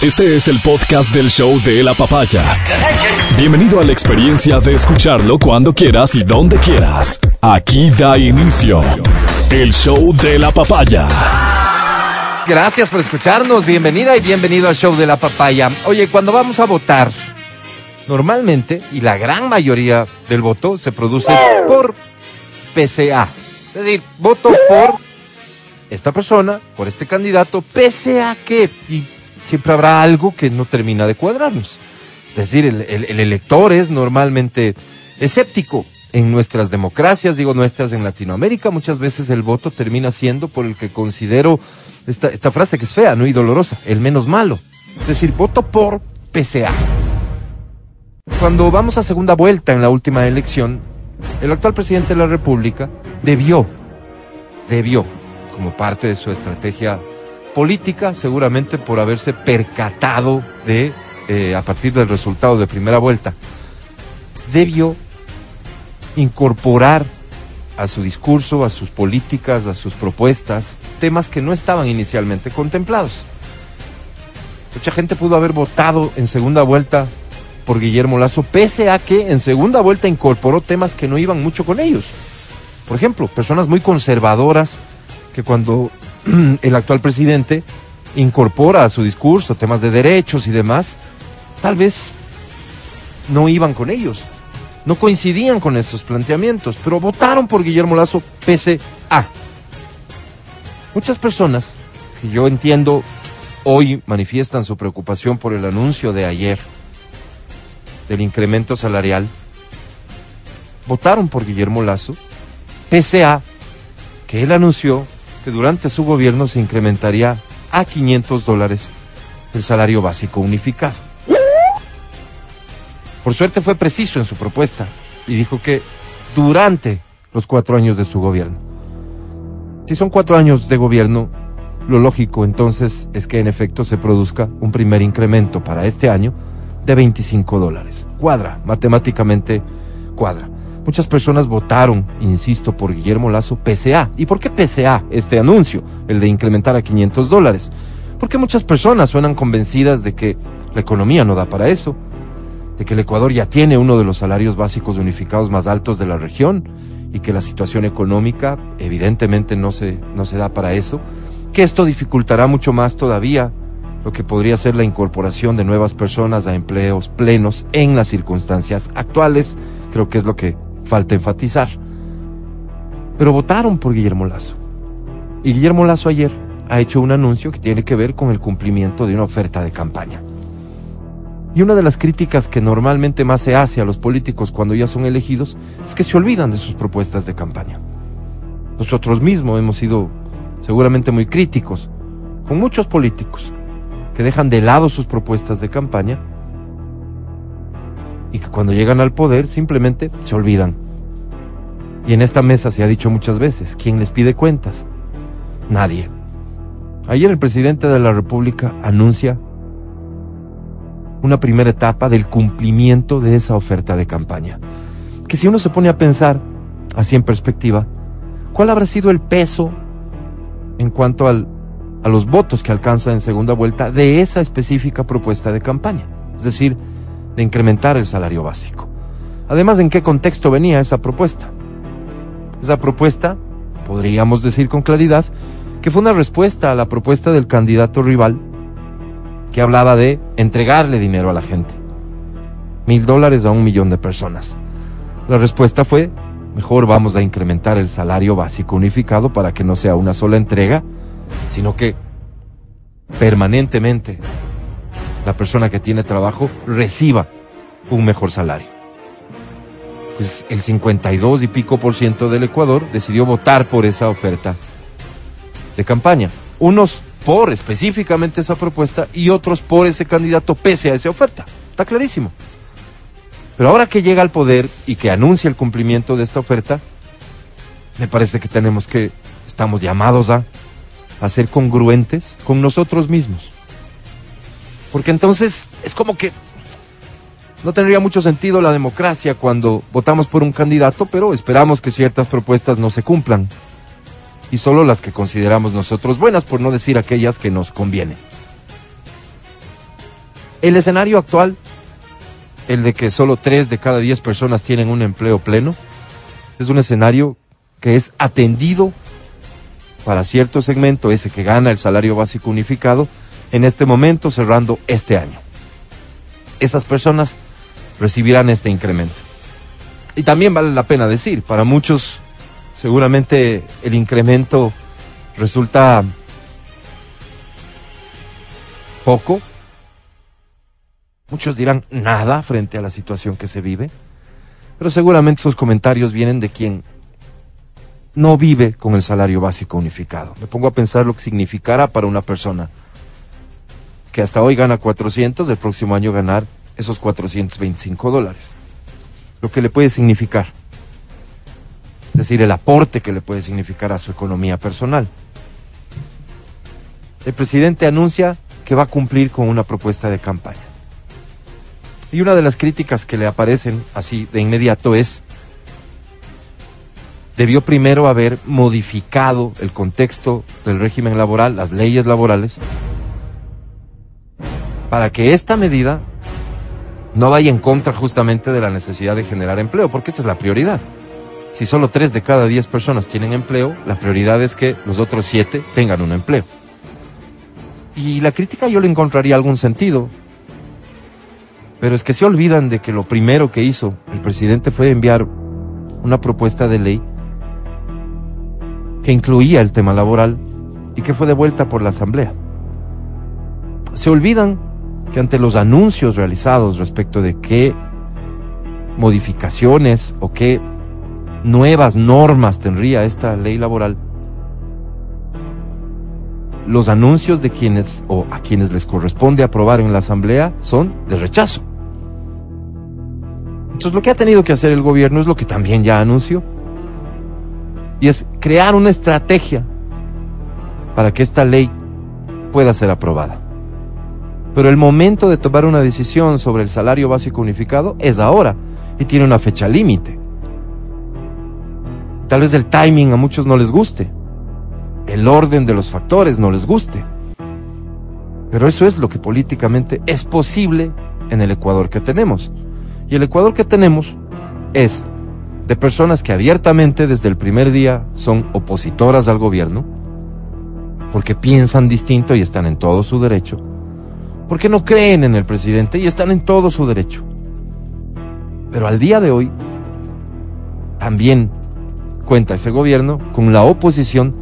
Este es el podcast del show de la papaya. Bienvenido a la experiencia de escucharlo cuando quieras y donde quieras. Aquí da inicio el show de la papaya. Gracias por escucharnos, bienvenida y bienvenido al show de la papaya. Oye, cuando vamos a votar, normalmente, y la gran mayoría del voto se produce por PCA. Es decir, voto por esta persona, por este candidato, pese a que siempre habrá algo que no termina de cuadrarnos. Es decir, el, el- el elector es normalmente escéptico. En nuestras democracias, digo nuestras en Latinoamérica, muchas veces el voto termina siendo por el que considero esta, esta frase que es fea, ¿no? Y dolorosa, el menos malo. Es decir, voto por PCA. Cuando vamos a segunda vuelta en la última elección, el actual presidente de la República debió, debió, como parte de su estrategia política, seguramente por haberse percatado de, eh, a partir del resultado de primera vuelta, debió incorporar a su discurso, a sus políticas, a sus propuestas, temas que no estaban inicialmente contemplados. Mucha gente pudo haber votado en segunda vuelta por Guillermo Lazo, pese a que en segunda vuelta incorporó temas que no iban mucho con ellos. Por ejemplo, personas muy conservadoras que cuando el actual presidente incorpora a su discurso temas de derechos y demás, tal vez no iban con ellos, no coincidían con esos planteamientos, pero votaron por Guillermo Lazo pese a. Muchas personas que yo entiendo hoy manifiestan su preocupación por el anuncio de ayer del incremento salarial, votaron por Guillermo Lazo, pese a que él anunció que durante su gobierno se incrementaría a 500 dólares el salario básico unificado. Por suerte fue preciso en su propuesta y dijo que durante los cuatro años de su gobierno. Si son cuatro años de gobierno, lo lógico entonces es que en efecto se produzca un primer incremento para este año de 25 dólares. Cuadra, matemáticamente cuadra. Muchas personas votaron, insisto, por Guillermo Lazo PCA. ¿Y por qué PCA este anuncio, el de incrementar a 500 dólares? Porque muchas personas suenan convencidas de que la economía no da para eso, de que el Ecuador ya tiene uno de los salarios básicos unificados más altos de la región y que la situación económica evidentemente no se, no se da para eso, que esto dificultará mucho más todavía lo que podría ser la incorporación de nuevas personas a empleos plenos en las circunstancias actuales, creo que es lo que falta enfatizar. Pero votaron por Guillermo Lazo. Y Guillermo Lazo ayer ha hecho un anuncio que tiene que ver con el cumplimiento de una oferta de campaña. Y una de las críticas que normalmente más se hace a los políticos cuando ya son elegidos es que se olvidan de sus propuestas de campaña. Nosotros mismos hemos sido seguramente muy críticos con muchos políticos que dejan de lado sus propuestas de campaña y que cuando llegan al poder simplemente se olvidan. Y en esta mesa se ha dicho muchas veces, ¿quién les pide cuentas? Nadie. Ayer el presidente de la República anuncia una primera etapa del cumplimiento de esa oferta de campaña. Que si uno se pone a pensar, así en perspectiva, ¿cuál habrá sido el peso en cuanto al, a los votos que alcanza en segunda vuelta de esa específica propuesta de campaña? Es decir, de incrementar el salario básico. Además, ¿en qué contexto venía esa propuesta? Esa propuesta, podríamos decir con claridad, que fue una respuesta a la propuesta del candidato rival que hablaba de entregarle dinero a la gente. Mil dólares a un millón de personas. La respuesta fue, mejor vamos a incrementar el salario básico unificado para que no sea una sola entrega, sino que permanentemente la persona que tiene trabajo reciba un mejor salario. Pues el 52 y pico por ciento del Ecuador decidió votar por esa oferta de campaña. Unos por específicamente esa propuesta y otros por ese candidato pese a esa oferta. Está clarísimo. Pero ahora que llega al poder y que anuncia el cumplimiento de esta oferta, me parece que tenemos que, estamos llamados a, a ser congruentes con nosotros mismos. Porque entonces es como que no tendría mucho sentido la democracia cuando votamos por un candidato, pero esperamos que ciertas propuestas no se cumplan. Y solo las que consideramos nosotros buenas, por no decir aquellas que nos convienen. El escenario actual, el de que solo tres de cada diez personas tienen un empleo pleno, es un escenario que es atendido para cierto segmento, ese que gana el salario básico unificado, en este momento cerrando este año. Esas personas recibirán este incremento. Y también vale la pena decir, para muchos seguramente el incremento resulta poco. Muchos dirán nada frente a la situación que se vive. Pero seguramente esos comentarios vienen de quien no vive con el salario básico unificado. Me pongo a pensar lo que significará para una persona que hasta hoy gana 400, el próximo año ganar esos 425 dólares. Lo que le puede significar. Es decir, el aporte que le puede significar a su economía personal. El presidente anuncia que va a cumplir con una propuesta de campaña. Y una de las críticas que le aparecen así de inmediato es, debió primero haber modificado el contexto del régimen laboral, las leyes laborales, para que esta medida no vaya en contra justamente de la necesidad de generar empleo, porque esa es la prioridad. Si solo tres de cada diez personas tienen empleo, la prioridad es que los otros siete tengan un empleo. Y la crítica yo le encontraría algún sentido, pero es que se olvidan de que lo primero que hizo el presidente fue enviar una propuesta de ley que incluía el tema laboral y que fue devuelta por la Asamblea. Se olvidan que ante los anuncios realizados respecto de qué modificaciones o qué nuevas normas tendría esta ley laboral, los anuncios de quienes o a quienes les corresponde aprobar en la Asamblea son de rechazo. Entonces lo que ha tenido que hacer el gobierno es lo que también ya anunció. Y es crear una estrategia para que esta ley pueda ser aprobada. Pero el momento de tomar una decisión sobre el salario básico unificado es ahora y tiene una fecha límite. Tal vez el timing a muchos no les guste, el orden de los factores no les guste, pero eso es lo que políticamente es posible en el Ecuador que tenemos. Y el Ecuador que tenemos es de personas que abiertamente desde el primer día son opositoras al gobierno, porque piensan distinto y están en todo su derecho, porque no creen en el presidente y están en todo su derecho. Pero al día de hoy, también cuenta ese gobierno con la oposición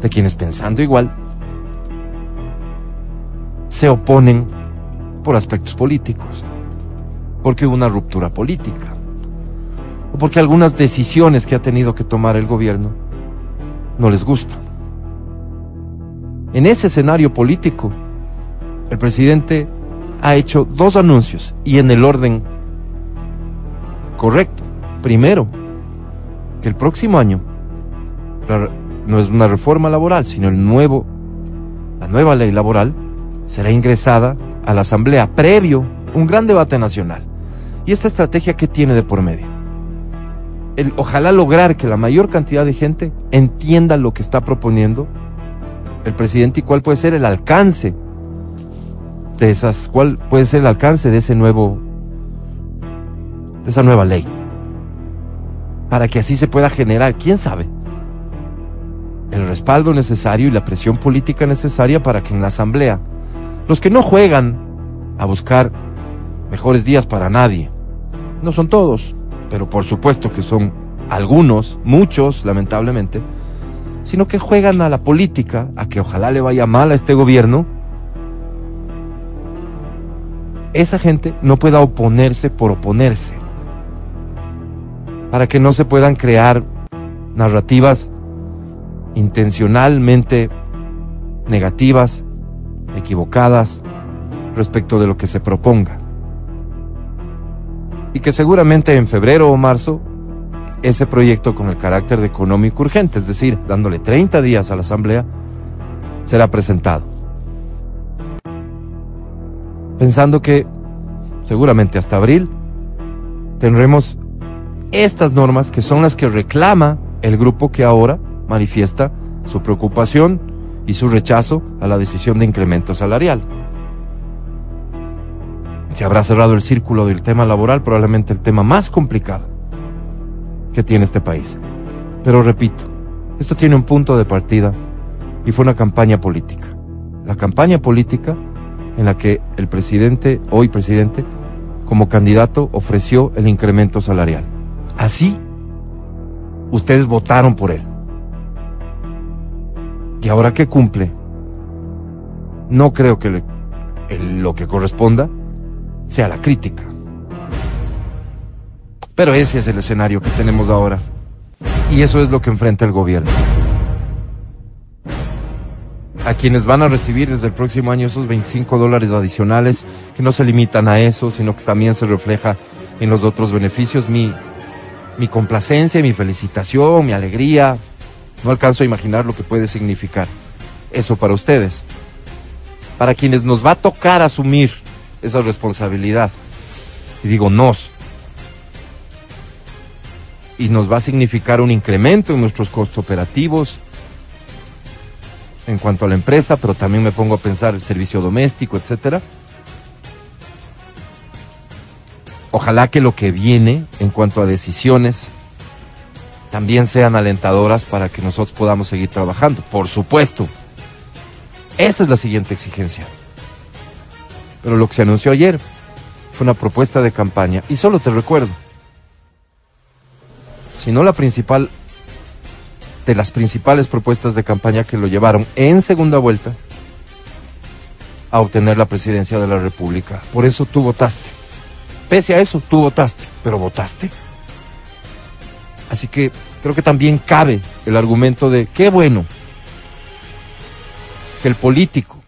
de quienes pensando igual se oponen por aspectos políticos, porque hubo una ruptura política, o porque algunas decisiones que ha tenido que tomar el gobierno no les gustan. En ese escenario político, el presidente ha hecho dos anuncios y en el orden correcto. Primero, que el próximo año no es una reforma laboral, sino el nuevo, la nueva ley laboral será ingresada a la Asamblea previo un gran debate nacional. ¿Y esta estrategia qué tiene de por medio? El, ojalá lograr que la mayor cantidad de gente entienda lo que está proponiendo el presidente y cuál puede ser el alcance de esas, cuál puede ser el alcance de ese nuevo, de esa nueva ley. Para que así se pueda generar, quién sabe, el respaldo necesario y la presión política necesaria para que en la Asamblea los que no juegan a buscar mejores días para nadie, no son todos, pero por supuesto que son algunos, muchos lamentablemente, sino que juegan a la política, a que ojalá le vaya mal a este gobierno, esa gente no pueda oponerse por oponerse, para que no se puedan crear narrativas intencionalmente negativas, equivocadas respecto de lo que se proponga. Y que seguramente en febrero o marzo ese proyecto con el carácter de económico urgente, es decir, dándole 30 días a la Asamblea, será presentado. Pensando que seguramente hasta abril tendremos estas normas que son las que reclama el grupo que ahora manifiesta su preocupación y su rechazo a la decisión de incremento salarial. Se habrá cerrado el círculo del tema laboral, probablemente el tema más complicado que tiene este país. Pero repito, esto tiene un punto de partida y fue una campaña política. La campaña política en la que el presidente, hoy presidente, como candidato ofreció el incremento salarial. Así, ustedes votaron por él. Y ahora que cumple, no creo que lo que corresponda sea la crítica. Pero ese es el escenario que tenemos ahora. Y eso es lo que enfrenta el gobierno. A quienes van a recibir desde el próximo año esos 25 dólares adicionales, que no se limitan a eso, sino que también se refleja en los otros beneficios, mi, complacencia, mi felicitación, mi alegría. No alcanzo a imaginar lo que puede significar eso para ustedes. Para quienes nos va a tocar asumir esa responsabilidad. Y digo nos. Y nos va a significar un incremento en nuestros costos operativos en cuanto a la empresa, pero también me pongo a pensar el servicio doméstico, etcétera. Ojalá que lo que viene en cuanto a decisiones también sean alentadoras para que nosotros podamos seguir trabajando. Por supuesto. Esa es la siguiente exigencia. Pero lo que se anunció ayer fue una propuesta de campaña. Y solo te recuerdo, si no la principal, de las principales propuestas de campaña que lo llevaron en segunda vuelta a obtener la presidencia de la República. Por eso tú votaste. Pese a eso, tú votaste, pero votaste. Así que creo que también cabe el argumento de qué bueno que el político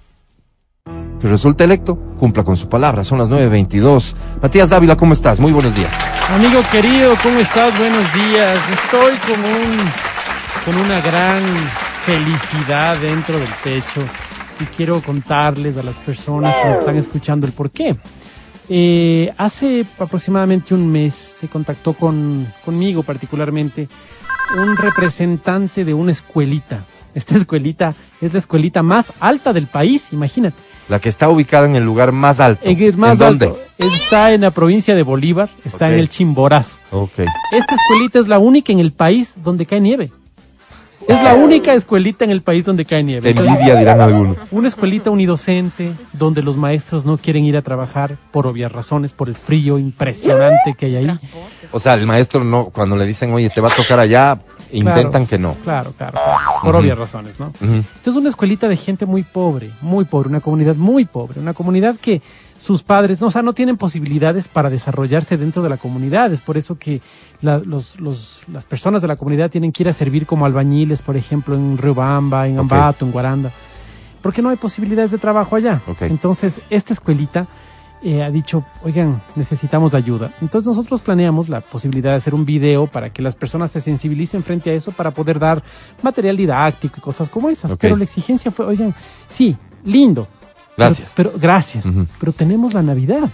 que resulte electo cumpla con su palabra. Son las 9.22. Matías Dávila, ¿cómo estás? Muy buenos días. Amigo querido, ¿cómo estás? Buenos días. Estoy con un con una gran felicidad dentro del pecho y quiero contarles a las personas que nos están escuchando el por qué. Eh, hace aproximadamente un mes se contactó con, conmigo particularmente un representante de una escuelita. Esta escuelita es la escuelita más alta del país, imagínate. La que está ubicada en el lugar más alto. En el más ¿En dónde? alto. Está en la provincia de Bolívar, está Ok. en el Chimborazo. Ok. Esta escuelita es la única en el país donde cae nieve. Es la única escuelita en el país donde cae nieve. Envidia dirán algunos. una escuelita unidocente donde los maestros no quieren ir a trabajar por obvias razones, por el frío impresionante que hay ahí. O sea, el maestro no, cuando le dicen, oye, te va a tocar allá, intentan que no. Claro, claro, por obvias razones, ¿no? Entonces una escuelita de gente muy pobre, muy pobre, una comunidad muy pobre, una comunidad que sus padres, no, o sea, no tienen posibilidades para desarrollarse dentro de la comunidad. Es por eso que la- los, los- las personas de la comunidad tienen que ir a servir como albañiles, por ejemplo, en Riobamba, en. Ambato, en Guaranda, porque no hay posibilidades de trabajo allá. Entonces, esta escuelita eh, ha dicho, oigan, necesitamos ayuda. Entonces nosotros planeamos la posibilidad de hacer un video para que las personas se sensibilicen frente a eso para poder dar material didáctico y cosas como esas. Pero la exigencia fue, oigan, sí, lindo. Gracias. Pero, pero- gracias. Pero tenemos la Navidad.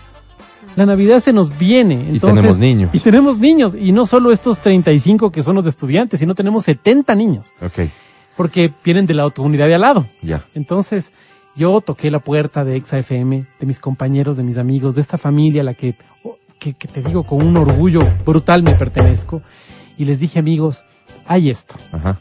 La Navidad se nos viene. Entonces, tenemos niños. Y tenemos niños. Y no solo estos 35 que son los estudiantes, sino tenemos 70 niños. Ok, Porque vienen de la comunidad de al lado. ya. Entonces, yo toqué la puerta de Exa FM, de mis compañeros, de mis amigos, de esta familia a la que, oh, que, que te digo con un orgullo brutal me pertenezco. Y les dije, amigos, hay esto. Ajá.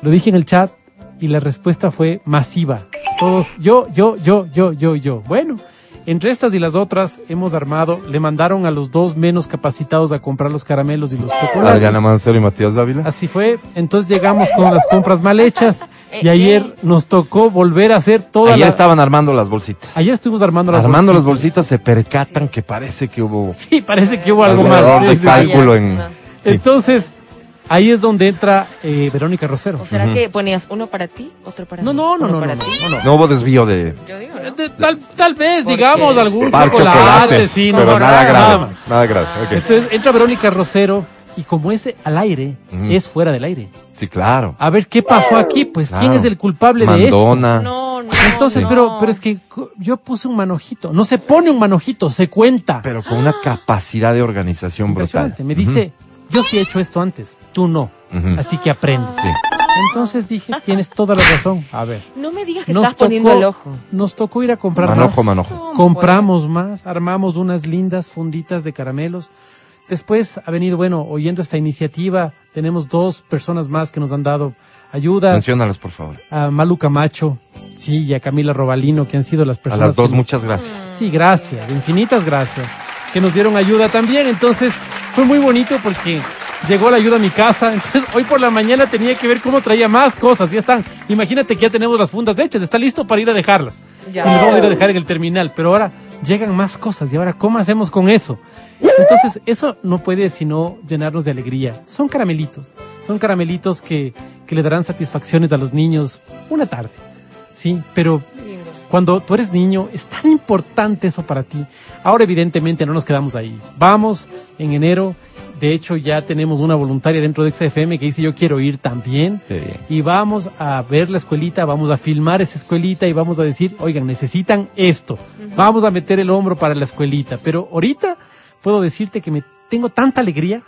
Lo dije en el chat y la respuesta fue masiva. Todos, yo, yo, yo, yo, yo, yo. Bueno, entre estas y las otras hemos armado, le mandaron a los dos menos capacitados a comprar los caramelos y los chocolates. Adriana Mancero y Matías Dávila. Así fue. Entonces llegamos con las compras mal hechas y Eh, ayer ¿qué? nos tocó volver a hacer toda Ayer la... estaban armando las bolsitas. Ayer estuvimos armando las Armando las bolsitas. bolsitas se percatan que parece que hubo Sí, parece que hubo algo mal. error Sí, de sí, cálculo en... Entonces, ahí es donde entra eh, Verónica Rosero. ¿O será que ponías uno para ti, otro para No, mí? no, no, no, para no, ti? no, no. No hubo desvío de... Yo digo, ¿no? de- Tal, tal vez, ¿Por digamos, qué? algún chocolate, chocolates, sí, pero no, nada grave. más. Nada grave. ok. Entonces entra Verónica Rosero y como es al aire, es fuera del aire. Sí, claro. A ver, ¿qué pasó aquí? Pues, ¿quién es el culpable de esto? No, no. Entonces, no. pero, pero es que yo puse un manojito. No se pone un manojito, se cuenta. Pero con una capacidad de organización brutal. Me dice, yo sí he hecho esto antes, tú no. Así que aprendes. Sí. Entonces dije, tienes toda la razón. A ver. No me digas que Nos estás poniendo el ojo. Nos tocó ir a comprar Manojo, más. manojo. Compramos más, armamos unas lindas funditas de caramelos. Después ha venido, bueno, oyendo esta iniciativa, tenemos dos personas más que nos han dado ayuda. Menciónalos, por favor. A Malu Camacho, sí, y a Camila Robalino, que han sido las A personas. las dos, nos- muchas gracias. Sí, gracias, infinitas gracias. Que nos dieron ayuda también. Entonces, fue muy bonito porque llegó la ayuda a mi casa. Entonces, hoy por la mañana tenía que ver cómo traía más cosas. Ya están. Imagínate que ya tenemos las fundas hechas. Está listo para ir a dejarlas. Ya. Y las vamos a ir a dejar en el terminal. Pero ahora llegan más cosas. ¿Y ahora cómo hacemos con eso? Entonces, eso no puede sino llenarnos de alegría. Son caramelitos. Son caramelitos que, que le darán satisfacciones a los niños una tarde. Sí, pero cuando tú eres niño, es tan importante eso para ti. Ahora, evidentemente, no nos quedamos ahí. Vamos en enero. De hecho, ya tenemos una voluntaria dentro de XFM que dice yo quiero ir también. Y vamos a ver la escuelita, vamos a filmar esa escuelita y vamos a decir, oigan, necesitan esto. Vamos a meter el hombro para la escuelita. Pero ahorita puedo decirte que me tengo tanta alegría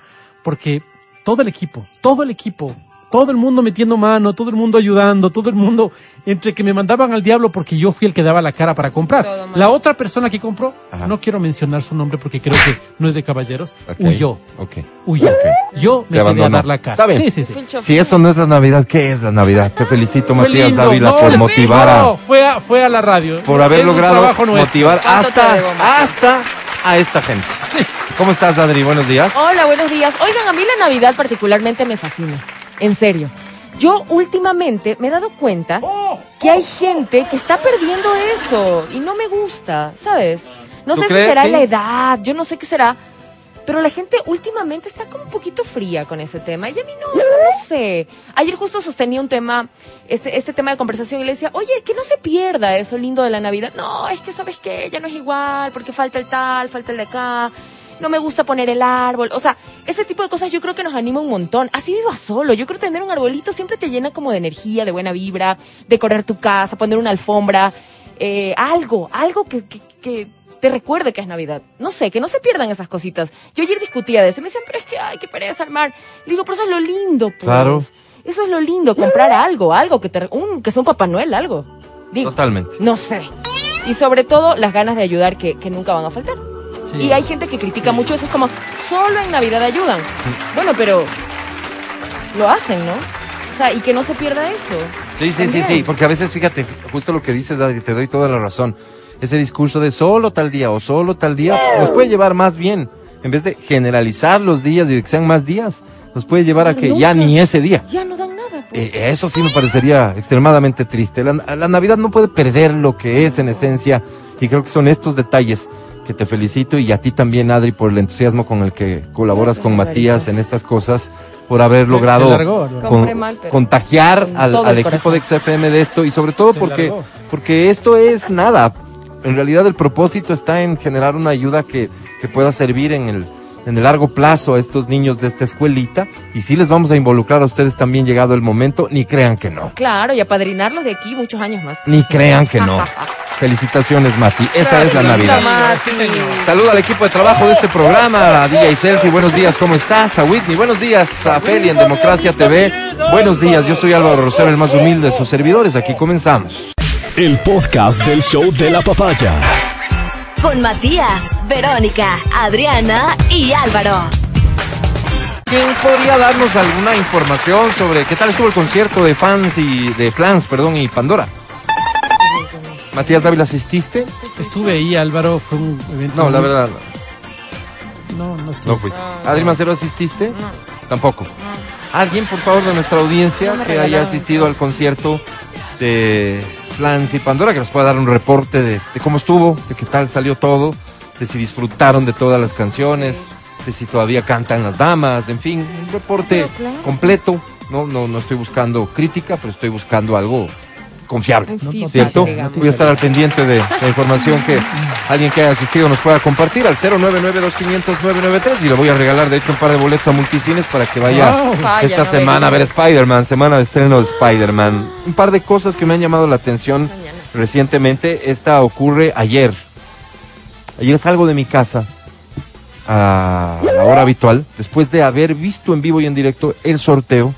porque todo el equipo, todo el equipo, todo el mundo metiendo mano, todo el mundo ayudando, todo el mundo entre que me mandaban al diablo porque yo fui el que daba la cara para comprar. La otra persona que compró, Ajá. no quiero mencionar su nombre porque creo que no es de caballeros, huyó, Ok. huyó. Yo me quedé a dar la cara. Está bien. Sí, sí, sí. Si eso no es la Navidad, ¿qué es la Navidad? Te felicito, Fue Matías lindo. Dávila, No, por motivar a, no, fue a, fue a la radio. por haber Es logrado motivar ¿Cuánto te hasta, hasta a esta gente. ¿Cómo estás, Adri? Buenos días. Hola, buenos días. Oigan, a mí la Navidad particularmente me fascina. En serio. Yo últimamente me he dado cuenta que hay gente que está perdiendo eso y no me gusta, ¿sabes? No ¿Tú sé crees? si será Sí. la edad, yo no sé qué será, pero la gente últimamente está como un poquito fría con ese tema y a mí no, no, no sé. Ayer justo sostenía un tema, este, este tema de conversación y le decía, oye, que no se pierda eso lindo de la Navidad. No, es que sabes que ya no es igual porque falta el tal, falta el de acá. No me gusta poner el árbol. O sea, ese tipo de cosas yo creo que nos anima un montón. Así viva solo. Yo creo que tener un arbolito siempre te llena como de energía, de buena vibra, decorar tu casa, poner una alfombra, eh, algo, algo que, que, que te recuerde que es Navidad. No sé, que no se pierdan esas cositas. Yo ayer discutía de eso y me decían, pero es que, ay, qué pereza armar. Le digo, pero eso es lo lindo, pues. Claro. Eso es lo lindo, comprar algo, algo que te, un, que sea un Papá Noel, algo. Digo, Totalmente. no sé. Y sobre todo las ganas de ayudar que, que nunca van a faltar. Sí. Y hay gente que critica mucho eso, es como, solo en Navidad ayudan. Bueno, pero lo hacen, ¿no? O sea, y que no se pierda eso. Sí, sí, sí, También. sí, porque a veces, fíjate, justo lo que dices, te doy toda la razón. Ese discurso de solo tal día o solo tal día nos puede llevar más bien, en vez de generalizar los días y que sean más días, nos puede llevar a que ya ni ese día. Ya no dan nada. pues. Eh, eso sí me parecería extremadamente triste. La, la Navidad no puede perder lo que es en esencia y creo que son estos detalles que te felicito y a ti también, Adri, por el entusiasmo con el que colaboras con Matías en estas cosas, por haber logrado largó, ¿no? con- mal, contagiar con al, al equipo de. XFM de esto y sobre todo Se porque, largó. porque esto es nada. En realidad el propósito está en generar una ayuda que, que pueda servir en el, en el largo plazo a estos niños de esta escuelita y sí les vamos a involucrar a ustedes también llegado el momento, ni crean que no. Claro, y apadrinarlos de aquí muchos años más. Ni crean que no. Felicitaciones, Mati. Esa es la Navidad. Saluda al equipo de trabajo de este programa, a DJ Selfie, buenos días, ¿cómo estás? A Whitney, buenos días, a Feli en Democracia TV, buenos días, yo soy Álvaro Rosero, el más humilde de sus servidores, aquí comenzamos. El podcast del show de la papaya. Con Matías, Verónica, Adriana y Álvaro. ¿Quién podría darnos alguna información sobre qué tal estuvo el concierto de fans y de Flans, perdón, y Pandora? Matías Dávila, ¿asististe? Estuve ahí, Álvaro, fue un evento. No, la muy- verdad, No, no estuve. no fuiste. Adri Macero, ¿asististe? Tampoco. ¿Alguien, por favor, de nuestra audiencia No que haya asistido al concierto de Flans y Pandora, que nos pueda dar un reporte de, de cómo estuvo, de qué tal salió todo, de si disfrutaron de todas las canciones, de si todavía cantan las damas, en fin, un reporte completo. No, no, no estoy buscando crítica, pero estoy buscando algo confiable. ¿Cierto? digamos. Voy a estar al pendiente de la información que alguien que haya asistido nos pueda compartir al 099-2500-993 y le voy a regalar de hecho un par de boletos a multicines para que vaya Wow. Esta no semana a ver. Spider-Man, semana de estreno de Spider-Man. Un par de cosas que me han llamado la atención Mañana. recientemente. Esta ocurre ayer. Ayer salgo de mi casa a la hora habitual, después de haber visto en vivo y en directo el sorteo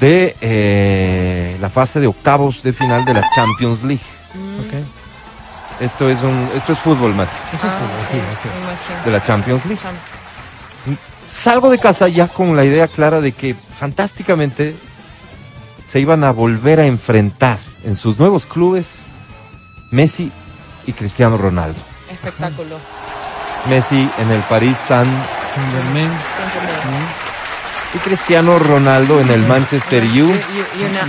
de eh, la fase de octavos de final de la Champions League. Ok. Esto es un, esto es fútbol, Mati, Eso es Ah, fútbol, sí, sí, me imagino. de la Champions League. Salgo de casa ya con la idea clara de que fantásticamente se iban a volver a enfrentar en sus nuevos clubes Messi y Cristiano Ronaldo. Espectáculo. Messi en el París Saint Saint Germain. Y Cristiano Ronaldo en el Manchester U U- U- Uni-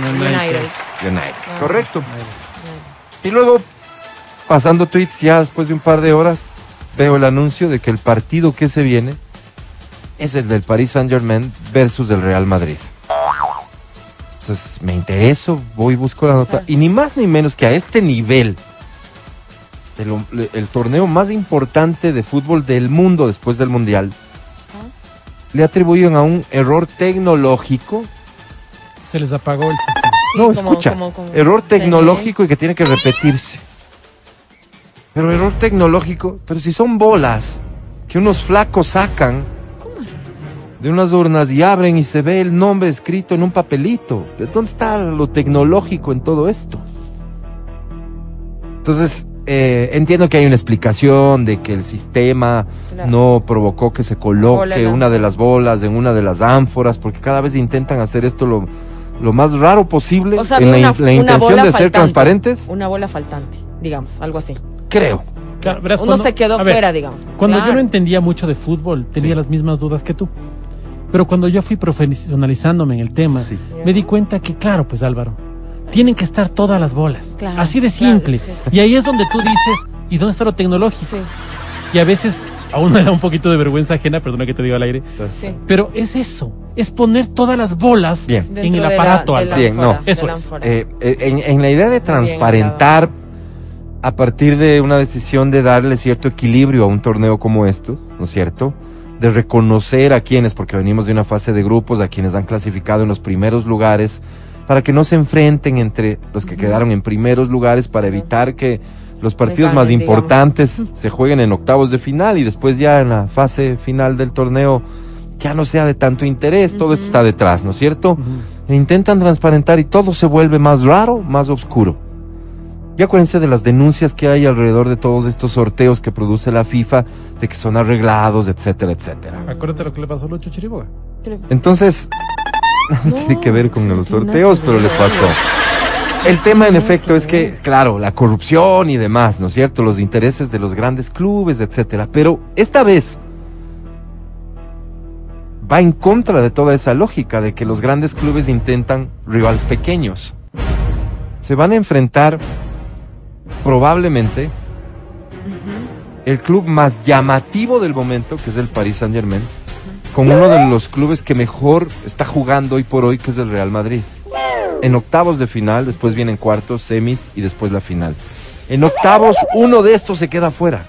United. United. United. Ah. Correcto. Y luego, pasando tweets, ya después de un par de horas, veo el anuncio de que el partido que se viene es el del Paris Saint Germain versus el Real Madrid. Entonces, me intereso, voy y busco la nota. Y ni más ni menos que a este nivel, de lo- le- el torneo más importante de fútbol del mundo después del Mundial, le atribuyen a un error tecnológico Se les apagó el sistema. Sí, no, como- escucha. como- como- error tecnológico y que tiene que repetirse. Pero error tecnológico, pero si son bolas que unos flacos sacan de unas urnas y abren y se ve el nombre escrito en un papelito. ¿De ¿Dónde está lo tecnológico en todo esto? Entonces, eh, entiendo que hay una explicación de que el sistema Claro. no provocó que se coloque una de las bolas en una de las ánforas, porque cada vez intentan hacer esto lo, lo más raro posible O sea, en la, una, la intención bola de ser faltante. transparentes. Una bola faltante, digamos, algo así. Creo. Claro, verás, Uno cuando- se quedó ver, fuera, digamos. Cuando yo no entendía mucho de fútbol, tenía Sí. las mismas dudas que tú. Pero cuando yo fui profesionalizándome en el tema, Sí. me di cuenta que, claro, pues Álvaro, tienen que estar todas las bolas. Claro, Así de claro, simple. sí. Y ahí es donde tú dices, ¿y dónde está lo tecnológico? Sí, Y a veces aún me da un poquito de vergüenza ajena, perdona que te diga al aire, sí. pero es eso, es poner todas las bolas Bien. en el de la- aparato, de la. Bien, no. ánfora, Eso es. Eh, eh, en, en la idea de transparentar a partir de una decisión de darle cierto equilibrio a un torneo como estos, ¿no es cierto? De reconocer a quienes, porque venimos de una fase de grupos, a quienes han clasificado en los primeros lugares, para que no se enfrenten entre los que quedaron en primeros lugares, para evitar que los partidos más digamos. importantes se jueguen en octavos de final y después ya en la fase final del torneo ya no sea de tanto interés, todo esto está detrás, ¿no es cierto? E intentan transparentar y todo se vuelve más raro, más oscuro. Y acuérdense de las denuncias que hay alrededor de todos estos sorteos que produce la FIFA, de que son arreglados, etcétera, etcétera. Acuérdate lo que le pasó a Lucho Chiriboga. Entonces, No, tiene que ver con los sorteos, pero le pasó. El tema en efecto es que, claro, la corrupción y demás, ¿no es cierto? Los intereses de los grandes clubes, etcétera. Pero esta vez va en contra de toda esa lógica de que los grandes clubes intentan rivales pequeños. Se van a enfrentar probablemente el club más llamativo del momento, que es el Paris Saint Germain, con uno de los clubes que mejor está jugando hoy por hoy, que es el Real Madrid. En octavos de final, después vienen cuartos, semis y después la final. En octavos, uno de estos se queda fuera.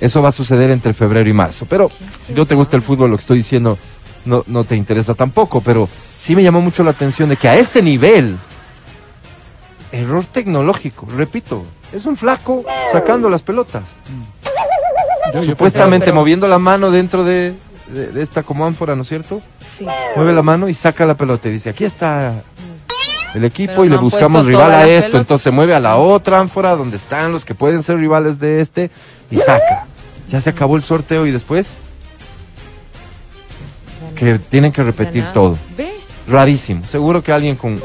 Eso va a suceder entre febrero y marzo. Pero no te gusta el fútbol, lo que estoy diciendo no, no te interesa tampoco. Pero sí me llamó mucho la atención de que a este nivel, error tecnológico, repito, es un flaco sacando las pelotas. Yo- yo Supuestamente pero- moviendo la mano dentro de, de- de esta como ánfora, ¿no es cierto? Sí. Mueve la mano y saca la pelota y dice, aquí está el equipo Pero y no le buscamos rival a esto. pelota. Entonces se mueve a la otra ánfora donde están los que pueden ser rivales de este y saca. Ya se acabó el sorteo y después que tienen que repetir todo. Ve. Rarísimo. Seguro que alguien con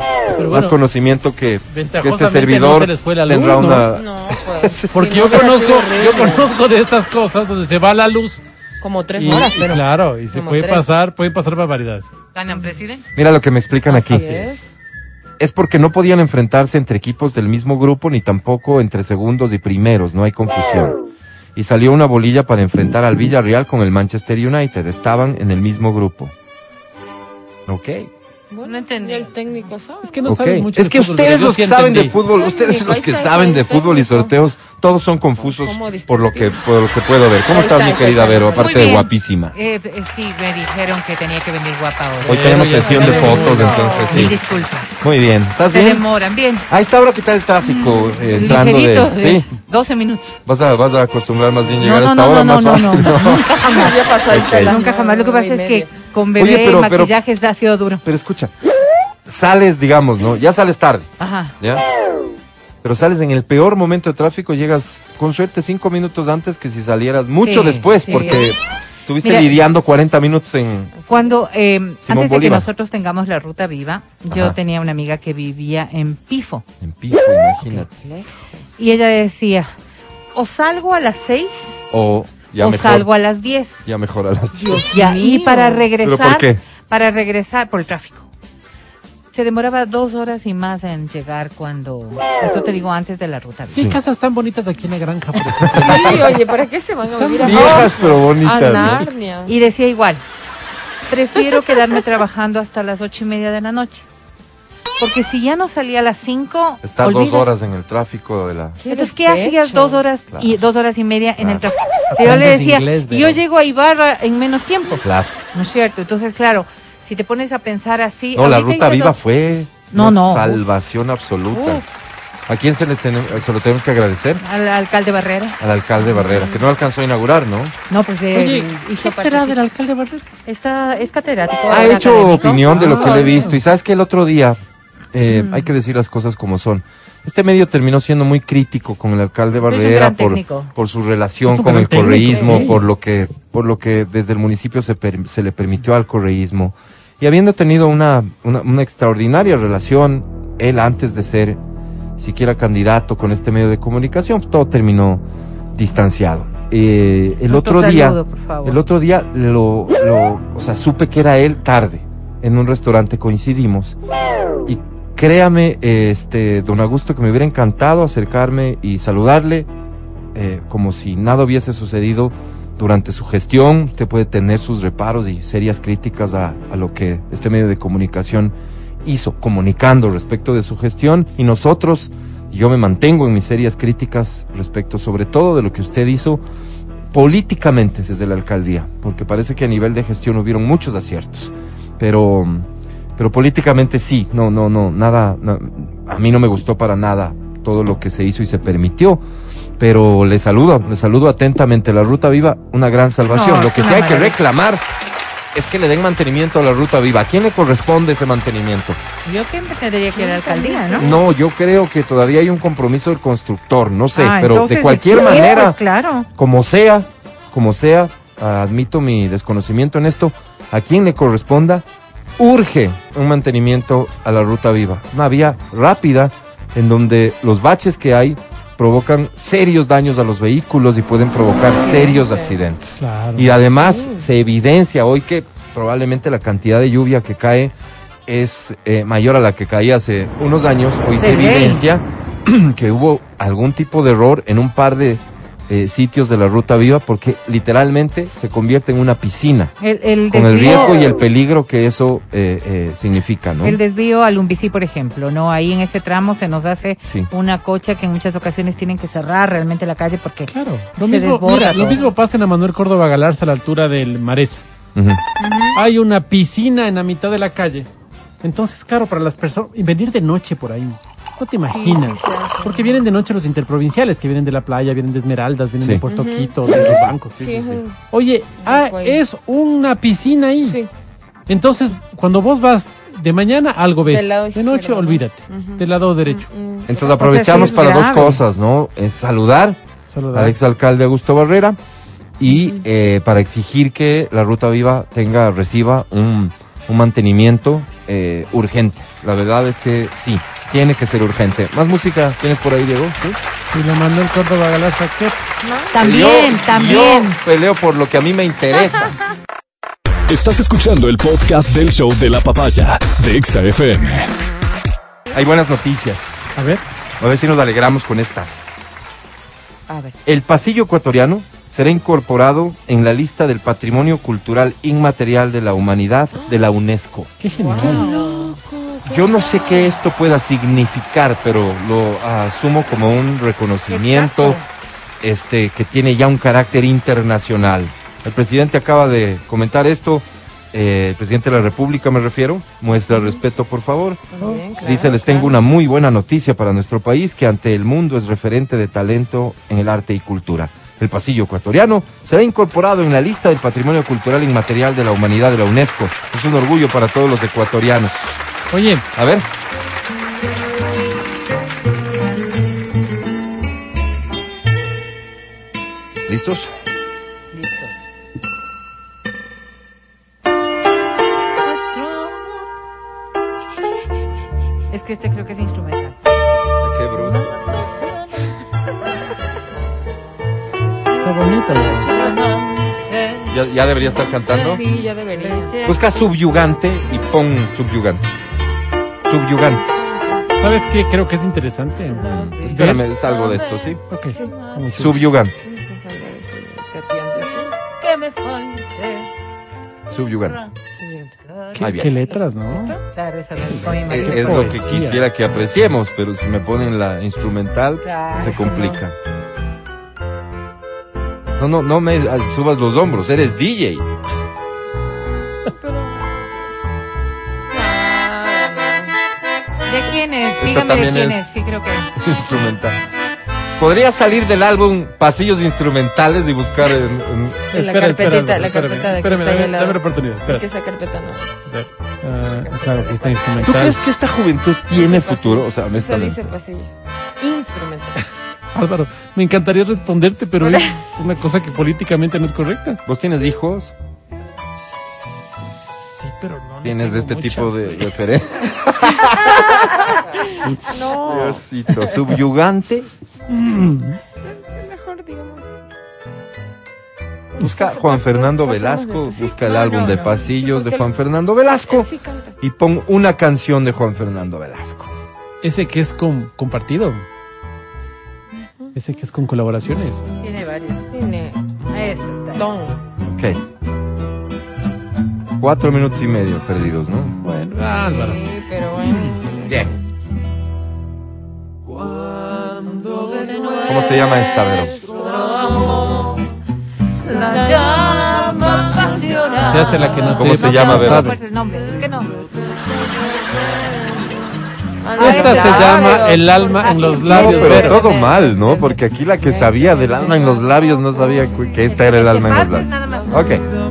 más conocimiento que, que este servidor no se les fue la luz, tendrá ¿no? una... No, pues. Porque si yo conozco, yo conozco de estas cosas donde se va la luz Como tres y, horas, pero. claro, y se puede tres. pasar, pueden pasar barbaridades. ¿Ganan, presidente? Mira lo que me explican aquí. Así es. Es porque no podían enfrentarse entre equipos del mismo grupo ni tampoco entre segundos y primeros, no hay confusión. Y salió una bolilla para enfrentar al Villarreal con el Manchester United, estaban en el mismo grupo. Ok. Bueno, No entendí. y el técnico sabe. Es que no ok. sabes mucho es de que fútbol, ustedes los que sí saben de entendí. fútbol, Ay, ustedes los que saben de fútbol y sorteos, todos son confusos ¿Cómo por lo que por lo que puedo ver. ¿Cómo estás, está, mi querida está. Vero? Aparte de guapísima. Eh, eh, sí, me dijeron que tenía que venir guapa ahora. Hoy tenemos sesión de fotos, entonces Mil sí. disculpas. Muy bien. ¿Estás Se bien? demoran, bien. A esta hora, ¿qué tal el tráfico? eh, entrando Ligerito, de... Sí. 12 minutos. Vas a, vas a acostumbrar más bien llegar No, a no, esta no, hora no, más no, fácil, no, ¿no? nunca jamás. Nunca jamás. Lo que pasa es que. Con bebé, Oye, pero- pero- maquillaje ha sido duro. Pero escucha, sales, digamos, ¿no? Ya sales tarde, Ajá. ¿ya? Pero sales en el peor momento de tráfico, llegas con suerte cinco minutos antes que si salieras mucho Sí, después, sí. porque estuviste Mira- lidiando 40 minutos en... Cuando, eh, antes de que nosotros tengamos la ruta viva, yo tenía una amiga que vivía en Pifo. En Pifo, imagínate. Y ella decía, o salgo a las seis O ya o mejor, salgo a las diez. ya mejor a las Dios Ya, y mío. para regresar, ¿Pero por qué? para regresar por el tráfico. Se demoraba dos horas y más en llegar cuando, eso te digo, antes de la ruta. Sí, viva. casas tan bonitas aquí en la granja, por. Sí, oye, ¿para qué se van a vivir a Viejas pero a bonitas. ¿no? Narnia? Y decía igual, prefiero quedarme trabajando hasta las ocho y media de la noche. Porque si ya no salía a las cinco, Estar dos horas en el tráfico de la... Entonces, ¿qué hacías dos horas y dos horas y media en el tráfico? Y yo le decía, inglés, yo llego a Ibarra en menos tiempo, Claro. ¿no es cierto? Entonces, claro, si te pones a pensar así... No, la ruta viva dos- fue No, una no. salvación absoluta. ¿A quién se, le tenem- se lo tenemos que agradecer? Al alcalde Barrera. Al alcalde Barrera, que no alcanzó a inaugurar, ¿no? No, pues él Oye, hizo ¿qué será del alcalde Barrera? Está, es catedrático. Ha hecho académico. opinión de lo que Ah, le he bien. visto. Y sabes que el otro día, eh, hay que decir las cosas como son. Este medio terminó siendo muy crítico con el alcalde Barrera por, su relación con el técnico, correísmo, sí. por lo que por lo que desde el municipio se, per- se le permitió al correísmo. Y habiendo tenido una, una, una extraordinaria relación, él antes de ser siquiera candidato con este medio de comunicación, todo terminó distanciado. Eh, el Otro otro día, saludo, por favor. el otro día lo, o sea, supe que era él tarde. En un restaurante coincidimos. Y créame, este, don Augusto, que me hubiera encantado acercarme y saludarle, eh, como si nada hubiese sucedido durante su gestión. Usted puede tener sus reparos y serias críticas a, a lo que este medio de comunicación hizo, comunicando respecto de su gestión. Y nosotros, yo me mantengo en mis serias críticas respecto sobre todo de lo que usted hizo políticamente desde la alcaldía, porque parece que a nivel de gestión hubieron muchos aciertos, pero, pero políticamente sí, no, no, no, nada, na- a mí no me gustó para nada todo lo que se hizo y se permitió, pero le saludo, le saludo atentamente, la Ruta Viva, una gran salvación, No, lo que sí hay que reclamar es que le den mantenimiento a la Ruta Viva, ¿a quién le corresponde ese mantenimiento? Yo que tendría que ir a la alcaldía, ¿no? No, yo creo que todavía hay un compromiso del constructor, no sé, Ah, pero de cualquier sí, manera, pues, claro. como sea, como sea, admito mi desconocimiento en esto, a quien le corresponda, urge un mantenimiento a la ruta viva. Una vía rápida en donde los baches que hay provocan serios daños a los vehículos y pueden provocar serios accidentes. Claro. Y además se evidencia hoy que probablemente la cantidad de lluvia que cae es eh, mayor a la que caía hace unos años. Hoy se evidencia que hubo algún tipo de error en un par de eh, sitios de la ruta viva porque literalmente se convierte en una piscina El, el con el riesgo y el peligro que eso eh, eh, significa, ¿no? El desvío al Lumbicí, por ejemplo, ¿no? Ahí en ese tramo se nos hace Sí. una cocha que en muchas ocasiones tienen que cerrar realmente la calle porque Claro. Lo Se mismo, desborda mira, lo todo. mismo pasa en la Manuel Córdoba Galarza a la altura del Maresa. Hay una piscina en la mitad de la calle. Entonces, claro, para las personas, y venir de noche por ahí. No te imaginas. Porque vienen de noche los interprovinciales, que vienen de la playa, vienen de Esmeraldas, vienen Sí. de Puerto Quito, de los bancos. sí, Sí, sí, es sí. un- Oye, ah, Ahí. es una piscina ahí. Sí. Entonces, cuando vos vas de mañana, algo ves. Del lado de noche, olvídate. Ujú. Del lado derecho. Entonces aprovechamos para dos cosas, ¿no? Eh, saludar Saludar. al exalcalde Augusto Barrera y eh, para exigir que la Ruta Viva tenga, reciba un, un mantenimiento eh, urgente. La verdad es que sí, tiene que ser urgente. ¿Más música tienes por ahí, Diego? ¿Sí? Y la Manuel Córdoba Galarza, ¿qué? también, Yo- también. Yo peleo por lo que a mí me interesa. Estás escuchando el podcast del show de la papaya de Exa FM. Hay buenas noticias. A ver. A ver si nos alegramos con esta. A ver. El pasillo ecuatoriano será incorporado en la lista del Patrimonio Cultural Inmaterial de la Humanidad de la UNESCO. Qué genial. Yo no sé qué esto pueda significar, pero lo asumo como un reconocimiento este, que tiene ya un carácter internacional. El presidente acaba de comentar esto, eh, el presidente de la República me refiero, muestra respeto por favor. Bien, claro, Dice, les claro. tengo una muy buena noticia para nuestro país, que ante el mundo es referente de talento en el arte y cultura. El pasillo ecuatoriano será incorporado en la lista del Patrimonio Cultural Inmaterial de la Humanidad de la UNESCO. Es un orgullo para todos los ecuatorianos. Oye, A ver. ¿Listos? Listo. Es que este creo que es instrumental. Qué bruto. bonita ya. ¿Ya, ya debería estar cantando? Sí, ya debería. Busca subyugante y pon subyugante. Subyugante. ¿Sabes qué? Creo que es interesante. Espérame, es algo de esto, ¿sí? Ok. Subyugante. Que me faltes. Subyugante. Qué, qué letras, ¿no? Claro, esa es imagen. Es lo que quisiera que apreciemos, pero si me ponen la instrumental, Claro. se complica. No, no, no me subas los hombros, eres DJ. ¿De quién es? Esta Dígame de quién es- es. Sí, creo que. Instrumental. Podría salir del álbum Pasillos Instrumentales y buscar en, en- La Espera, carpetita, espera, la espérame, carpeta de que espérame, está dame, la oportunidad. Espera. Que esa carpeta no. Ah, claro, que está ¿Tú instrumental. crees que esta juventud tiene futuro? O sea, Eso honestamente. dice pasillos. Instrumental. Álvaro, me encantaría responderte, pero es una cosa que políticamente no es correcta. ¿Vos tienes hijos? Sí, pero no. ¿Tienes tengo este muchas. tipo de referencia? No. Diosito, subyugante. Mejor digamos. Busca Juan Fernando Velasco, de- busca el álbum de pasillos sí, de Juan Fernando Velasco Él sí canta. y pon una canción de Juan Fernando Velasco. Ese que es con, compartido. Ese que es con colaboraciones. Tiene varios. Tiene Eso está. don. Ok. Cuatro minutos y medio perdidos, ¿no? Bueno, Álvaro. Sí, pero bueno. Bien. ¿Cómo se llama esta, Vero? La llama pasional. Se hace la que no ¿Cómo te se llama, No, Vero? no, el nombre. Es que no. Esta se llama El alma en los No, labios. pero Vero. todo mal, ¿no? Porque aquí la que sabía del alma en los labios no sabía que esta era el alma en los Partes labios. Ok,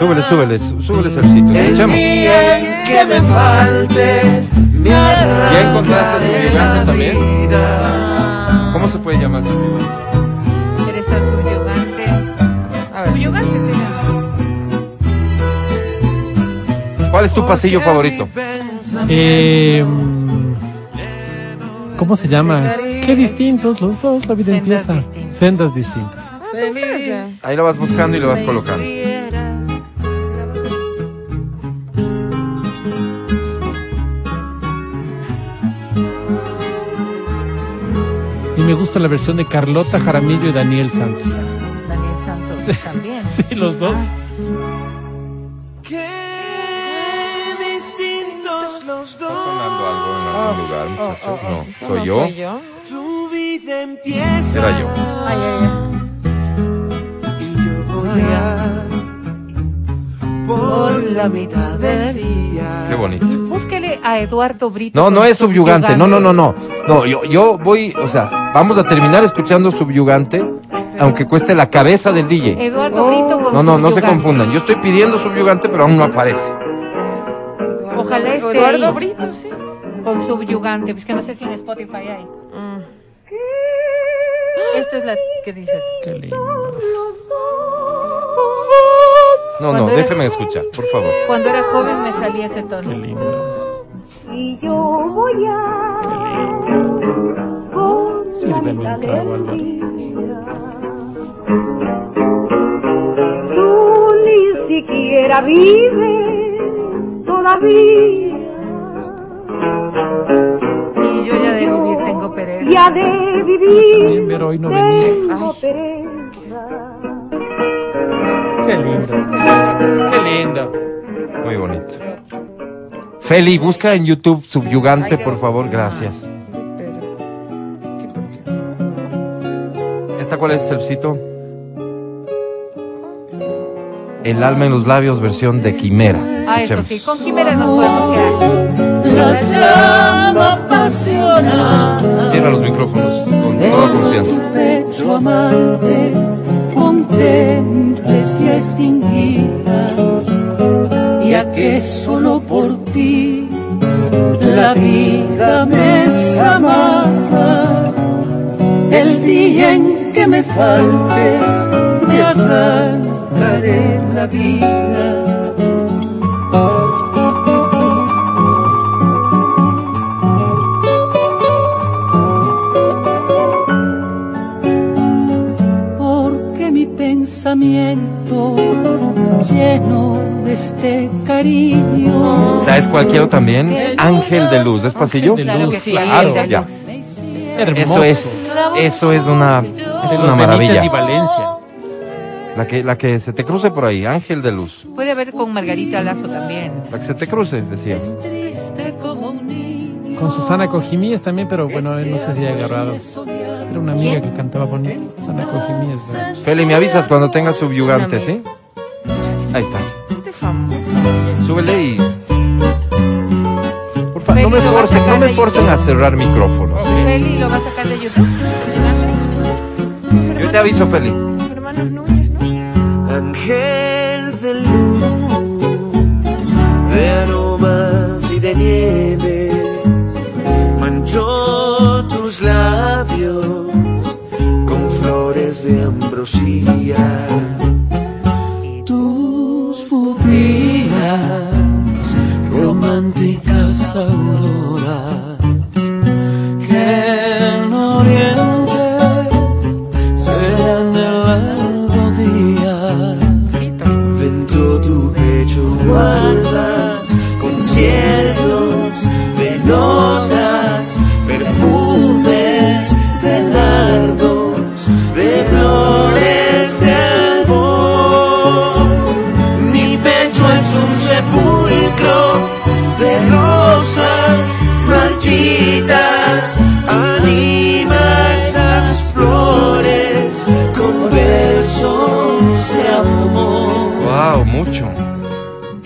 súbele, súbele, sú- súbele, Sergito. Escuchemos. que me faltes, me ¿Ya encontraste subyugante la también? ¿Cómo se puede llamar subyugante? Eres tan subyugante. A ver. Subyugante se llama. ¿Cuál es tu pasillo favorito? Eh, ¿Cómo se llama? Qué distintos los dos, la vida Sendas empieza. distintas. Sendas distintas. Entonces, Ahí lo vas buscando y lo vas colocando. Me gusta la versión de Carlota Jaramillo y Daniel Santos. Daniel Santos también. Sí, los dos. Qué distintos los ¿Está dos. sonando algo en algún lugar, muchachos? No, eso soy no yo. Soy yo. Tu vida empieza. Era yo. Ay, ay, ay. Y yo voy a por la mitad del día. Qué bonito. Búsquele a Eduardo Brito. No, no es subyugante. No, no, no, no. No, yo, yo voy, o sea, vamos a terminar escuchando subyugante, aunque cueste la cabeza del DJ. Eduardo Brito con No, no, no se subyugante. confundan. Yo estoy pidiendo subyugante, pero aún no aparece. Ojalá esté Eduardo ahí. Brito, sí. Con subyugante. Pues que no sé si en Spotify hay. Mm. Esta es la que dices. Qué lindo. No, no, era- déjeme escuchar, por favor. Cuando era joven me salía ese Qué tono. lindo. Qué lindo. Sírveme un trago, Álvaro. Tú ni siquiera vives todavía. Y yo ya de vivir tengo pereza. Ya de También, vivir pero hoy no venía. tengo pereza. Qué lindo. Qué lindo. Muy bonito. Feli, busca en YouTube subyugante, por favor, gracias. ¿Esta cuál es, Sergito? El alma en los labios, versión de Quimera. Ah, eso Escuchemos. sí. Con quimeras nos podemos quedar. Cierra los micrófonos con toda confianza. Contemple si extinguida, ya que solo por ti la vida me es amada. El día en que me faltes, me arrancaré la vida. Pensamiento lleno de este cariño. ¿Sabes cuál quiero también? Ángel de Luz, despacillo. Ángel de Claro Luz, que sí. Claro, ya. Hermoso. Eso es, eso es una, es una y maravilla. Valencia. La que, la que se te cruce por ahí, Ángel de Luz. Puede haber con Margarita Lazo también. La que se te cruce, decía. Triste como un niño. Con Susana Cojimías también, pero bueno, no sé si ha agarrado. Era una amiga que cantaba bonito. Susana Cojimías. ¿verdad? Feli, me avisas cuando tengas subyugante, ¿sí? Ahí está. Este famoso. Súbele y. Por favor, no me forcen, no me forcen a cerrar micrófonos. ¿sí? Feli lo va a sacar de YouTube. Yo te aviso, Feli. Hermanos Núñez, ¿no? Ángel de luz, de aromas y de nieves, ambrosía.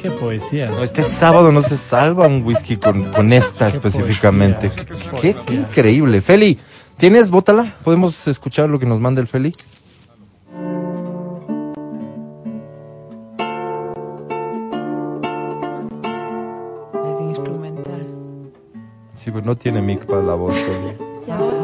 Qué poesía. No, este sábado no se salva un whisky con, con esta Qué específicamente. poesía, qué Qué, qué poesía. increíble. Feli, ¿tienes bótala? ¿Podemos escuchar lo que nos manda el Feli? Es instrumental. Sí, pero no tiene mic para la voz, Feli. Ya, ya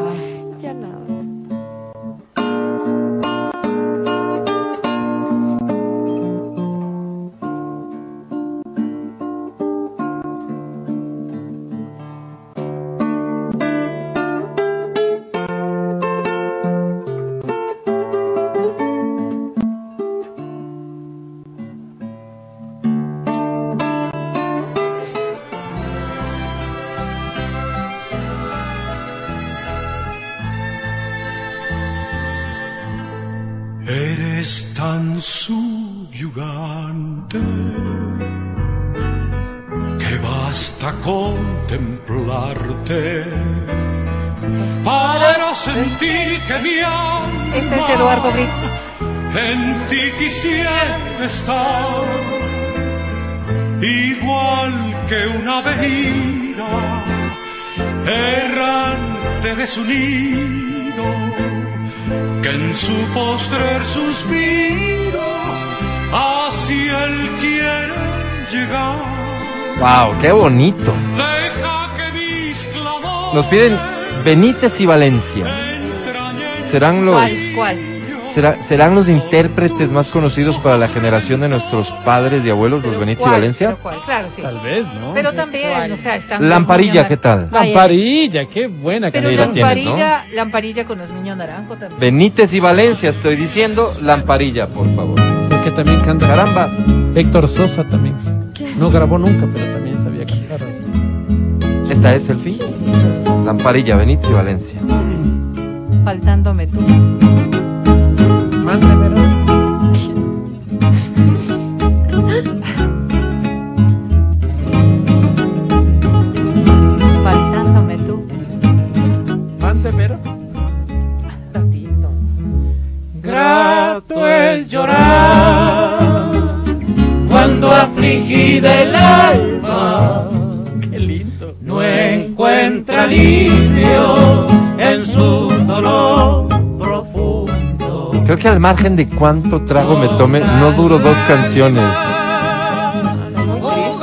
Eduardo Brito. en ti quisiera estar igual que una avenida errante de su nido que en su postrer suspiro hacia él quiere llegar Wow, qué bonito. deja que mis clamores Nos piden Benítez y Valencia. Serán los, ¿Cuál? ¿Cuál? Será- serán los intérpretes más conocidos para la generación de nuestros padres y abuelos, los Benítez y. Valencia. ¿Pero cuál? Claro, sí. Tal vez, ¿no? Pero también, o sea, están Lamparilla, ¿qué tal? Vaya. Lamparilla, qué buena Pero Sí, canción. la tienes, ¿no? lamparilla, lamparilla con los niños naranjo también. Benítez y Valencia, estoy diciendo Lamparilla, por favor. Porque también canta Caramba. Héctor Sosa también. No grabó nunca, pero también sabía cantar. ¿Esta es el fin? Lamparilla, Benítez y Valencia. Faltándome tú. Faltándome Creo que al margen de cuánto trago me tome, no duro dos canciones.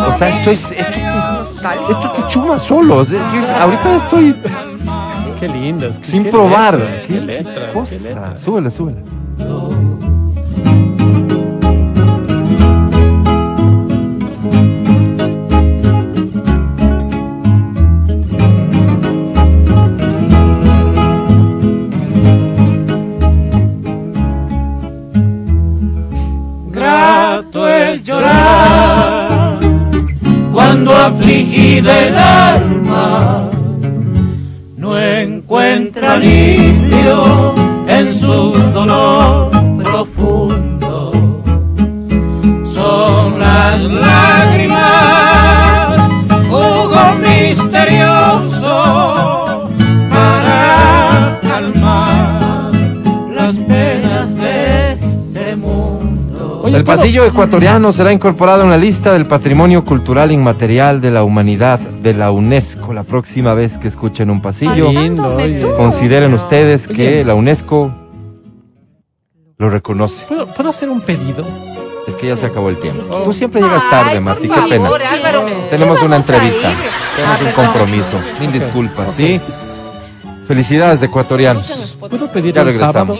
O sea, esto es, esto te, esto te chuma solo. ahorita estoy Qué lindas. sin qué probar. letras, ¿Qué, qué letras, cosa? qué letras. Súbele, súbele. Afligida el alma. No encuentra alivio mundo. Oye, El ¿puedo- pasillo ecuatoriano será incorporado en la lista del Patrimonio Cultural Inmaterial de la Humanidad de la UNESCO la próxima vez que escuchen un pasillo. Qué lindo, oye. Consideren ustedes que Oye. la UNESCO lo reconoce. ¿Puedo, ¿Puedo hacer un pedido? Es que ya se acabó el tiempo. Oh. Tú siempre llegas tarde, Mati, qué pena. Álvaro, Tenemos ¿qué una entrevista, tenemos Ah, un compromiso. Mil disculpas. ¿sí? Felicidades ecuatorianos. ¿Puedo pedir Ya regresamos.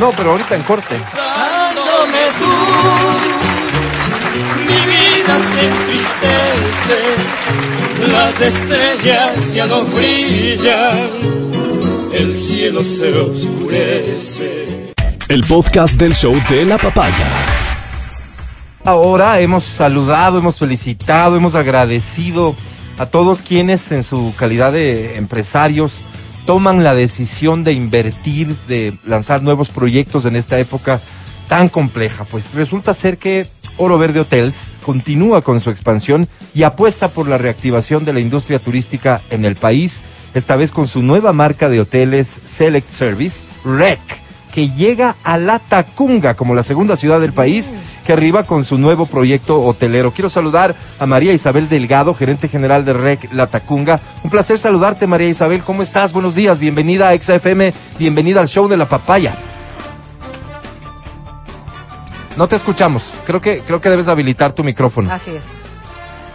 No, pero ahorita en corte. Dándome tú, vida se entristece, las estrellas ya no brillan, el cielo se oscurece. El podcast del show de la papaya. Ahora hemos saludado, hemos felicitado, hemos agradecido a todos quienes en su calidad de empresarios toman la decisión de invertir, de lanzar nuevos proyectos en esta época tan compleja. Pues resulta ser que Oro Verde Hotels continúa con su expansión y apuesta por la reactivación de la industria turística en el país, esta vez con su nueva marca de hoteles Select Service, REC que llega a La Tacunga como la segunda ciudad del país que arriba con su nuevo proyecto hotelero. Quiero saludar a María Isabel Delgado, gerente general de REC La Tacunga. Un placer saludarte, María Isabel. ¿Cómo estás? Buenos días. Bienvenida a XFM. Bienvenida al show de la papaya. No te escuchamos. Creo que, creo que debes habilitar tu micrófono. Así es.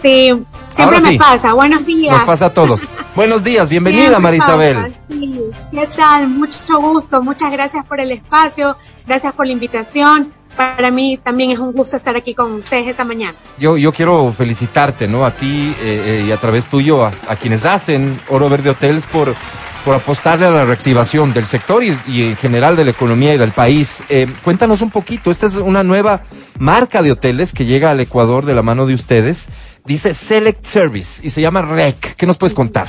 Sí, siempre Ahora me sí. pasa. Buenos días. Nos pasa a todos. Buenos días. Bienvenida, Siempre María pasa, Isabel. sí. ¿Qué tal? Mucho gusto. Muchas gracias por el espacio. Gracias por la invitación. Para mí también es un gusto estar aquí con ustedes esta mañana. Yo, yo quiero felicitarte, ¿no? A ti eh, eh, y a través tuyo, a, a quienes hacen Oro Verde Hotels por, por apostarle a la reactivación del sector y, en general de la economía y del país. Eh, cuéntanos un poquito, esta es una nueva marca de hoteles que llega al Ecuador de la mano de ustedes. Dice Select Service y se llama REC. ¿Qué nos puedes contar?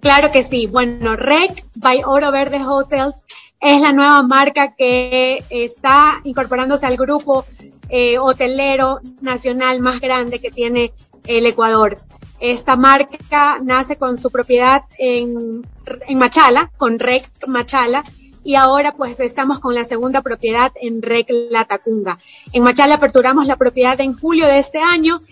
Claro que sí. Bueno, REC by Oro Verde Hotels es la nueva marca que está incorporándose al grupo eh, hotelero nacional más grande que tiene el Ecuador. Esta marca nace con su propiedad en, en Machala, con REC Machala, y ahora pues estamos con la segunda propiedad en REC La Tacunga. En Machala aperturamos la propiedad en julio de este año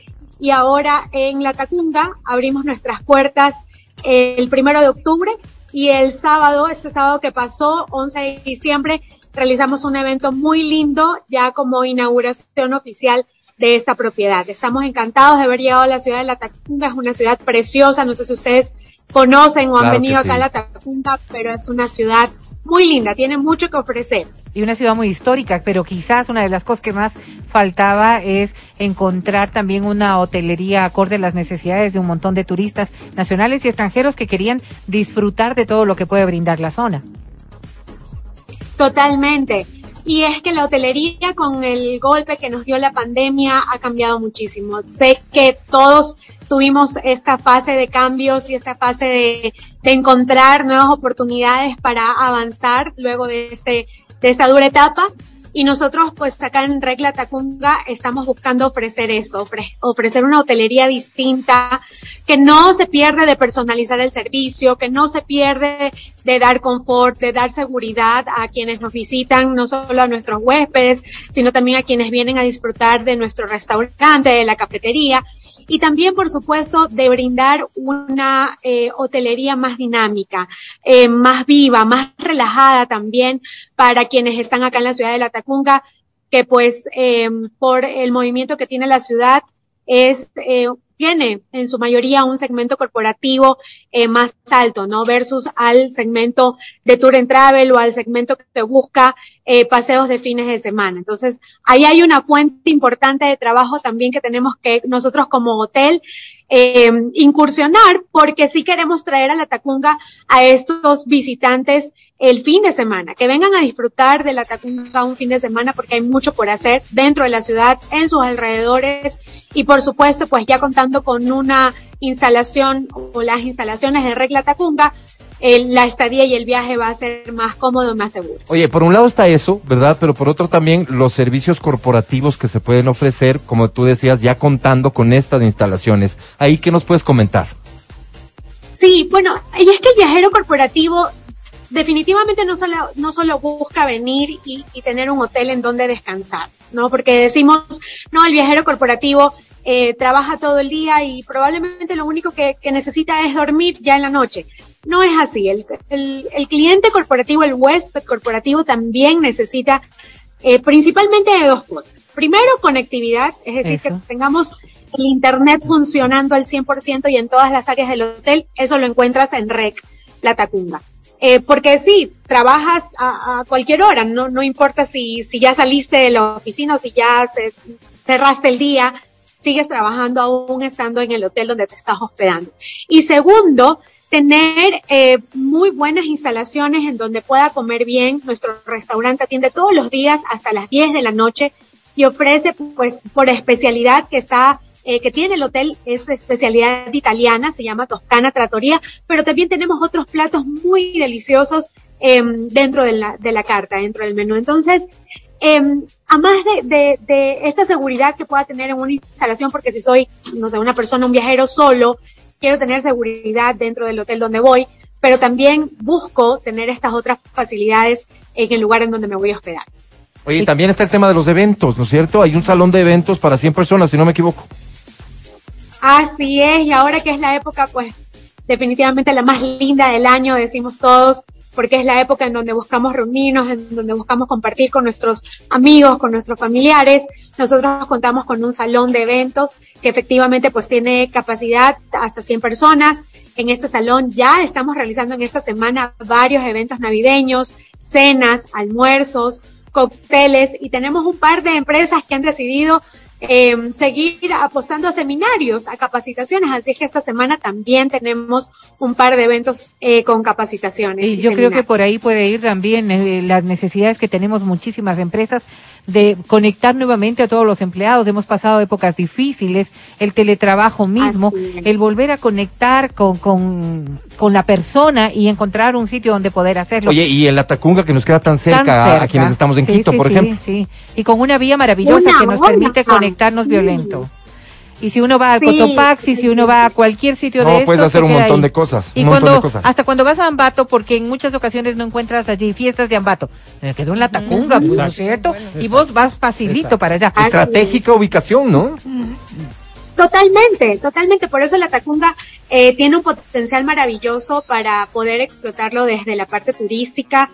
y ahora en La Tacunga abrimos nuestras puertas el primero de octubre y el sábado, este sábado que pasó, 11 de diciembre, realizamos un evento muy lindo ya como inauguración oficial de esta propiedad. Estamos encantados de haber llegado a la ciudad de La Tacunga, es una ciudad preciosa, no sé si ustedes conocen o han Claro venido sí. acá a La Tacunga, pero es una ciudad muy linda, tiene mucho que ofrecer. y una ciudad muy histórica, pero quizás una de las cosas que más faltaba es encontrar también una hotelería acorde a las necesidades de un montón de turistas nacionales y extranjeros que querían disfrutar de todo lo que puede brindar la zona. Totalmente. Y es que la hotelería con el golpe que nos dio la pandemia ha cambiado muchísimo. Sé que todos tuvimos esta fase de cambios y esta fase de, encontrar nuevas oportunidades para avanzar luego de este de esta dura etapa. Y nosotros, pues acá en Regla Tacunga, estamos buscando ofrecer esto, ofre- ofrecer una hotelería distinta, que no se pierde de personalizar el servicio, que no se pierde de dar confort, de dar seguridad a quienes nos visitan, no solo a nuestros huéspedes, sino también a quienes vienen a disfrutar de nuestro restaurante, de la cafetería. Y también, por supuesto, de brindar una eh, hotelería más dinámica, eh, más viva, más relajada también para quienes están acá en la ciudad de La Tacunga, que pues eh, por el movimiento que tiene la ciudad es eh, tiene en su mayoría un segmento corporativo eh, más alto, ¿no? Versus al segmento de tour and travel o al segmento que busca eh, paseos de fines de semana. Entonces, ahí hay una fuente importante de trabajo también que tenemos que nosotros como hotel eh, incursionar porque sí queremos traer a la Tacunga a estos visitantes el fin de semana, que vengan a disfrutar de la Tacunga un fin de semana porque hay mucho por hacer dentro de la ciudad, en sus alrededores y por supuesto pues ya contando con una instalación o las instalaciones de Regla Tacunga, el- la estadía y el viaje va a ser más cómodo, más seguro. Oye, por un lado está eso, ¿verdad? Pero por otro también los servicios corporativos que se pueden ofrecer, como tú decías, ya contando con estas instalaciones. Ahí, ¿qué nos puedes comentar? Sí, bueno, y es que el viajero corporativo definitivamente no solo, no solo busca venir y, y tener un hotel en donde descansar, ¿no? Porque decimos, no, el viajero corporativo eh, trabaja todo el día y probablemente lo único que, que necesita es dormir ya en la noche. No es así. El, el, el cliente corporativo, el huésped corporativo también necesita eh, principalmente de dos cosas. Primero, conectividad, es decir, Eso. que tengamos el Internet funcionando al 100% y en todas las áreas del hotel. Eso lo encuentras en REC, La Tacunga. Eh, porque sí, trabajas a, a cualquier hora, no, no importa si, si ya saliste de la oficina o si ya se- cerraste el día, sigues trabajando aún estando en el hotel donde te estás hospedando. Y segundo, tener eh, muy buenas instalaciones en donde pueda comer bien. Nuestro restaurante atiende todos los días hasta las 10 de la noche y ofrece, pues, por especialidad que está, eh, que tiene el hotel, es especialidad italiana, se llama Toscana Trattoria, pero también tenemos otros platos muy deliciosos em, dentro de la, de la carta, dentro del menú. Entonces, em, a más de, de, de esta seguridad que pueda tener en una instalación, porque si soy, no sé, una persona, un viajero solo, quiero tener seguridad dentro del hotel donde voy, pero también busco tener estas otras facilidades en el lugar en donde me voy a hospedar. Oye, y también está el tema de los eventos, ¿no es cierto? Hay un salón de eventos para 100 personas, si no me equivoco. Así es, y ahora que es la época, pues definitivamente la más linda del año, decimos todos, porque es la época en donde buscamos reunirnos, en donde buscamos compartir con nuestros amigos, con nuestros familiares. Nosotros contamos con un salón de eventos que efectivamente pues tiene capacidad hasta 100 personas. En este salón ya estamos realizando en esta semana varios eventos navideños, cenas, almuerzos, cócteles y tenemos un par de empresas que han decidido eh, seguir apostando a seminarios, a capacitaciones, así es que esta semana también tenemos un par de eventos eh, con capacitaciones. Y yo creo que por ahí puede ir también eh, las necesidades que tenemos muchísimas empresas de conectar nuevamente a todos los empleados. Hemos pasado épocas difíciles, el teletrabajo mismo, el volver a conectar con, con, con la persona y encontrar un sitio donde poder hacerlo. Oye, y el Atacunga que nos queda tan cerca, Tan a- cerca. a quienes estamos en Sí, Quito, sí, por sí, ejemplo. Sí, y con una vía maravillosa Una que nos permite ah, sí. violento. Y si uno va al Sí. Cotopaxi, si uno va a cualquier sitio No, de estos, puedes hacer un montón ahí. de cosas, Y un montón cuando, de cosas. hasta cuando vas a Ambato, porque en muchas ocasiones no encuentras allí fiestas de Ambato. Me quedó en la Tacunga, pues, ¿no es cierto? y vos vas facilito para allá. Así Estratégica ubicación, ¿no? Totalmente, totalmente. Por eso la Tacunga eh, tiene un potencial maravilloso para poder explotarlo desde la parte turística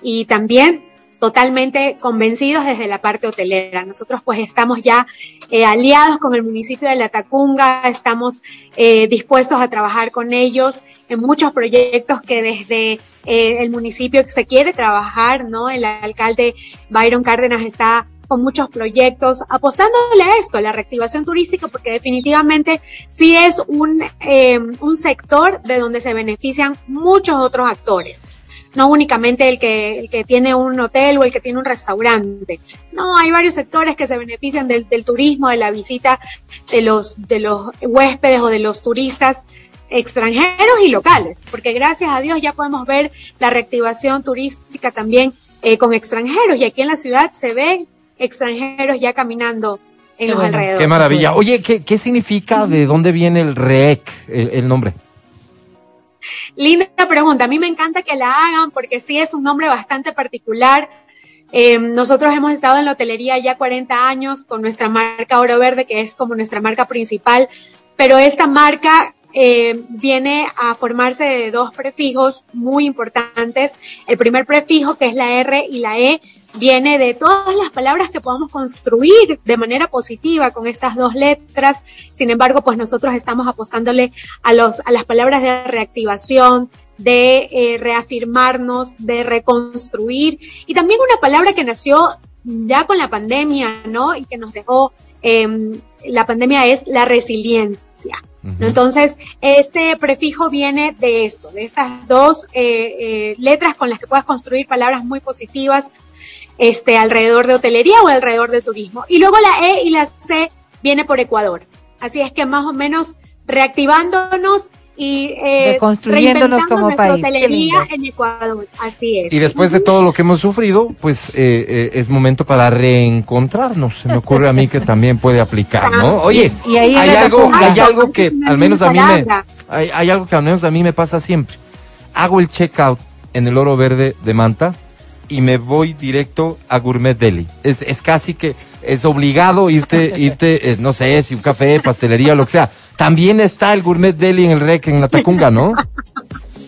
y también totalmente convencidos desde la parte hotelera. Nosotros pues estamos ya eh, aliados con el municipio de La Tacunga, estamos eh, dispuestos a trabajar con ellos en muchos proyectos que desde eh, el municipio se quiere trabajar, ¿no? El alcalde Byron Cárdenas está con muchos proyectos, apostándole a esto, la reactivación turística, porque definitivamente sí es un, eh, un sector de donde se benefician muchos otros actores. No únicamente el que, el que tiene un hotel o el que tiene un restaurante. No, hay varios sectores que se benefician del, del turismo, de la visita de los, de los huéspedes o de los turistas extranjeros y locales, porque gracias a Dios ya podemos ver la reactivación turística también eh, con extranjeros y aquí en la ciudad se ven extranjeros ya caminando en Qué los bueno. alrededores. Qué maravilla. Oye, ¿qué, qué significa, de dónde viene el REC, el, el nombre? Linda pregunta. A mí me encanta que la hagan porque sí es un nombre bastante particular. Eh, nosotros hemos estado en la hotelería ya 40 años con nuestra marca Oro Verde, que es como nuestra marca principal, pero esta marca eh, viene a formarse de dos prefijos muy importantes. El primer prefijo, que es la R y la E, viene de todas las palabras que podamos construir de manera positiva con estas dos letras. Sin embargo, pues nosotros estamos apostándole a los, a las palabras de reactivación, de eh, reafirmarnos, de reconstruir. Y también una palabra que nació ya con la pandemia, ¿no? Y que nos dejó, eh, la pandemia es la resiliencia. Entonces, este prefijo viene de esto, de estas dos eh, eh, letras con las que puedas construir palabras muy positivas este, alrededor de hotelería o alrededor de turismo. Y luego la E y la C viene por Ecuador. Así es que más o menos reactivándonos y eh, Reconstruyéndonos como nuestra país. Qué hotelería lindo. en Ecuador. Así es. Y después de todo lo que hemos sufrido, pues eh, eh, es momento para reencontrarnos. Se me ocurre a mí que también puede aplicar, ¿no? Oye, Y ahí en hay algo, hay algo que al menos a mí me, hay, hay algo que al menos a mí me pasa siempre. Hago el checkout en el Oro Verde de Manta y me voy directo a Gourmet Deli. Es, es casi que es obligado irte, irte, eh, no sé, si un café, pastelería, lo que sea. También está el Gourmet Deli en el REC, en la Tacunga, ¿no?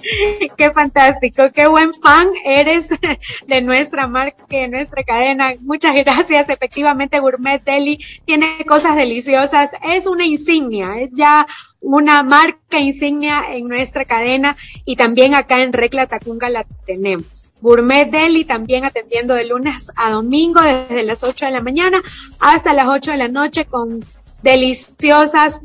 Qué fantástico, qué buen fan eres de nuestra marca, de nuestra cadena. Muchas gracias. Efectivamente, Gourmet Deli tiene cosas deliciosas. Es una insignia, es ya una marca insignia en nuestra cadena y también acá en Recla Tacunga la tenemos. Gourmet Deli también atendiendo de lunes a domingo desde las 8 de la mañana hasta las 8 de la noche con deliciosas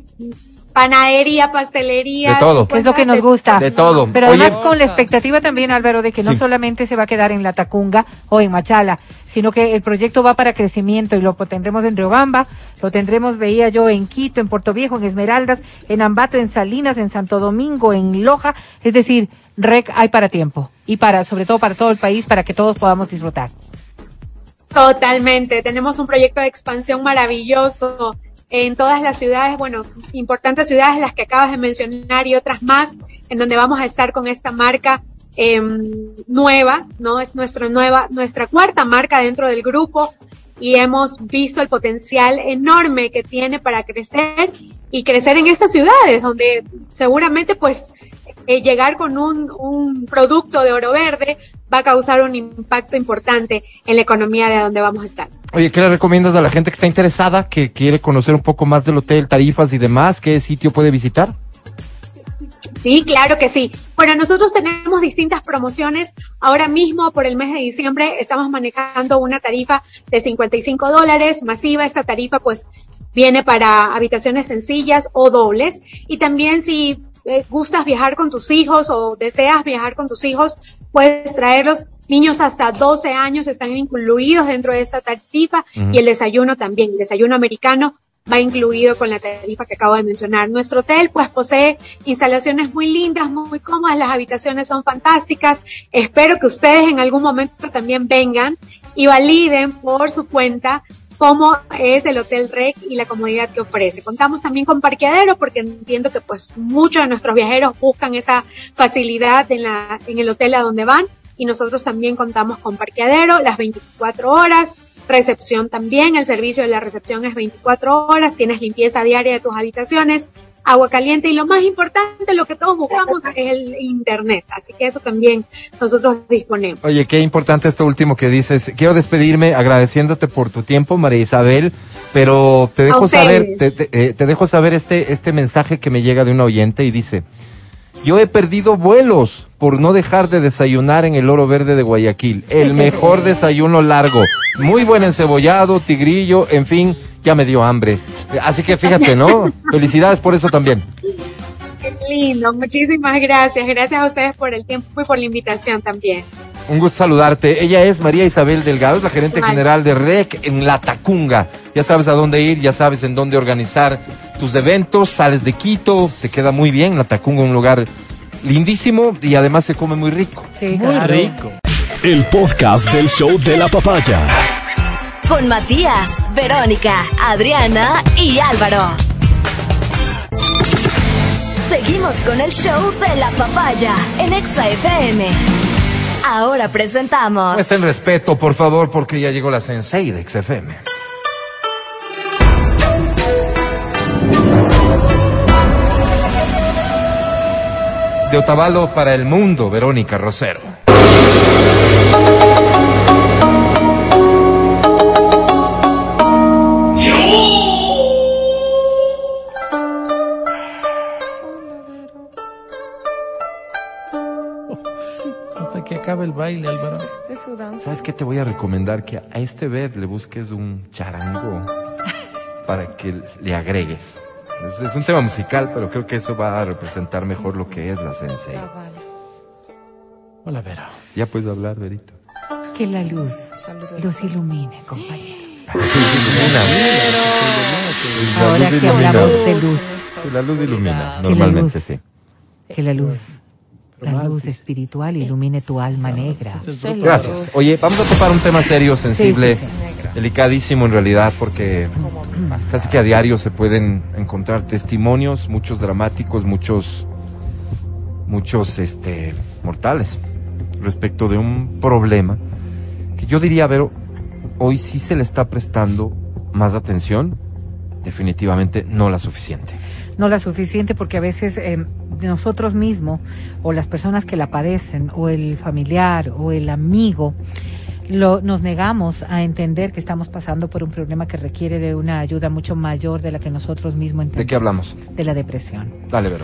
panadería, pastelería. De todo. Que es lo que nos gusta. De todo. Pero Oye, además con la expectativa también, Álvaro, de que no Sí. solamente se va a quedar en La Tacunga o en Machala, sino que el proyecto va para crecimiento y lo tendremos en Riobamba, lo tendremos, veía yo, en Quito, en Puerto Viejo, en Esmeraldas, en Ambato, en Salinas, en Santo Domingo, en Loja. Es decir, REC hay para tiempo y para, sobre todo para todo el país, para que todos podamos disfrutar. Totalmente. Tenemos un proyecto de expansión maravilloso en todas las ciudades, bueno, importantes ciudades, las que acabas de mencionar y otras más, en donde vamos a estar con esta marca em, nueva, ¿no? Es nuestra nueva, nuestra cuarta marca dentro del grupo y hemos visto el potencial enorme que tiene para crecer y crecer en estas ciudades, donde seguramente pues eh, llegar con un, un producto de oro verde va a causar un impacto importante en la economía de donde vamos a estar. Oye, ¿qué le recomiendas a la gente que está interesada, que quiere conocer un poco más del hotel, tarifas y demás? ¿Qué sitio puede visitar? Sí, claro que sí. Bueno, nosotros tenemos distintas promociones. Ahora mismo, por el mes de diciembre, estamos manejando una tarifa de 55 dólares masiva. Esta tarifa, pues, viene para habitaciones sencillas o dobles. Y también si eh, gustas viajar con tus hijos o deseas viajar con tus hijos, puedes traerlos. Niños hasta 12 años están incluidos dentro de esta tarifa y el desayuno también. El desayuno americano va incluido con la tarifa que acabo de mencionar. Nuestro hotel pues posee instalaciones muy lindas, muy cómodas, las habitaciones son fantásticas. Espero que ustedes en algún momento también vengan y validen por su cuenta cómo es el Hotel Rec y la comodidad que ofrece. Contamos también con parqueadero porque entiendo que pues muchos de nuestros viajeros buscan esa facilidad en la en el hotel a donde van y nosotros también contamos con parqueadero las 24 horas, recepción también, el servicio de la recepción es 24 horas, tienes limpieza diaria de tus habitaciones, agua caliente y lo más importante, lo que todos buscamos es el internet, así que eso también nosotros disponemos. Oye, qué importante esto último que dices. Quiero despedirme agradeciéndote por tu tiempo, María Isabel, pero te dejo saber, te, te- eh, te dejo saber este, este mensaje que me llega de un oyente y dice, yo he perdido vuelos por no dejar de desayunar en el Oro Verde de Guayaquil. El mejor desayuno largo. Muy buen encebollado, tigrillo, en fin, ya me dio hambre. Así que fíjate, ¿no? Felicidades por eso también. Qué lindo, muchísimas gracias, gracias a ustedes por el tiempo y por la invitación también. Un gusto saludarte. Ella es María Isabel Delgado, es la gerente general de REC en La Tacunga. Ya sabes a dónde ir, ya sabes en dónde organizar tus eventos. Sales de Quito, te queda muy bien. La Tacunga, un lugar lindísimo y además se come muy rico. Sí, Muy rico. El podcast del show de la papaya. Con Matías, Verónica, Adriana y Álvaro. Seguimos con el show de la papaya en Exa FM. Ahora presentamos. Muestren respeto, por favor, porque ya llegó la Sensei de XFM. De Otavalo para el mundo, Verónica Rosero. Acabe el baile, Álvaro. Es su danza. ¿Sabes qué te voy a recomendar? Que a este bed le busques un charango para que le agregues. Es, es un tema musical, pero creo que eso va a representar mejor lo que es la Sensei. Hola, Vero. Ya puedes hablar, Verito. Que la luz los ilumine, compañeros. La Ahora que ilumina. hablamos de luz, Que la luz ilumina, normalmente sí. que la luz, la luz espiritual ilumine tu alma negra. Gracias. Oye, vamos a topar un tema serio, sensible, Sí, sí, delicadísimo en realidad, porque casi que a diario se pueden encontrar testimonios, muchos dramáticos, muchos, muchos, este, mortales, respecto de un problema que yo diría, Vero, hoy sí se le está prestando más atención, definitivamente no la suficiente. No la suficiente porque a veces eh, nosotros mismos o las personas que la padecen o el familiar o el amigo lo, nos negamos a entender que estamos pasando por un problema que requiere de una ayuda mucho mayor de la que nosotros mismos entendemos. ¿De qué hablamos? De la depresión. Dale, Vero.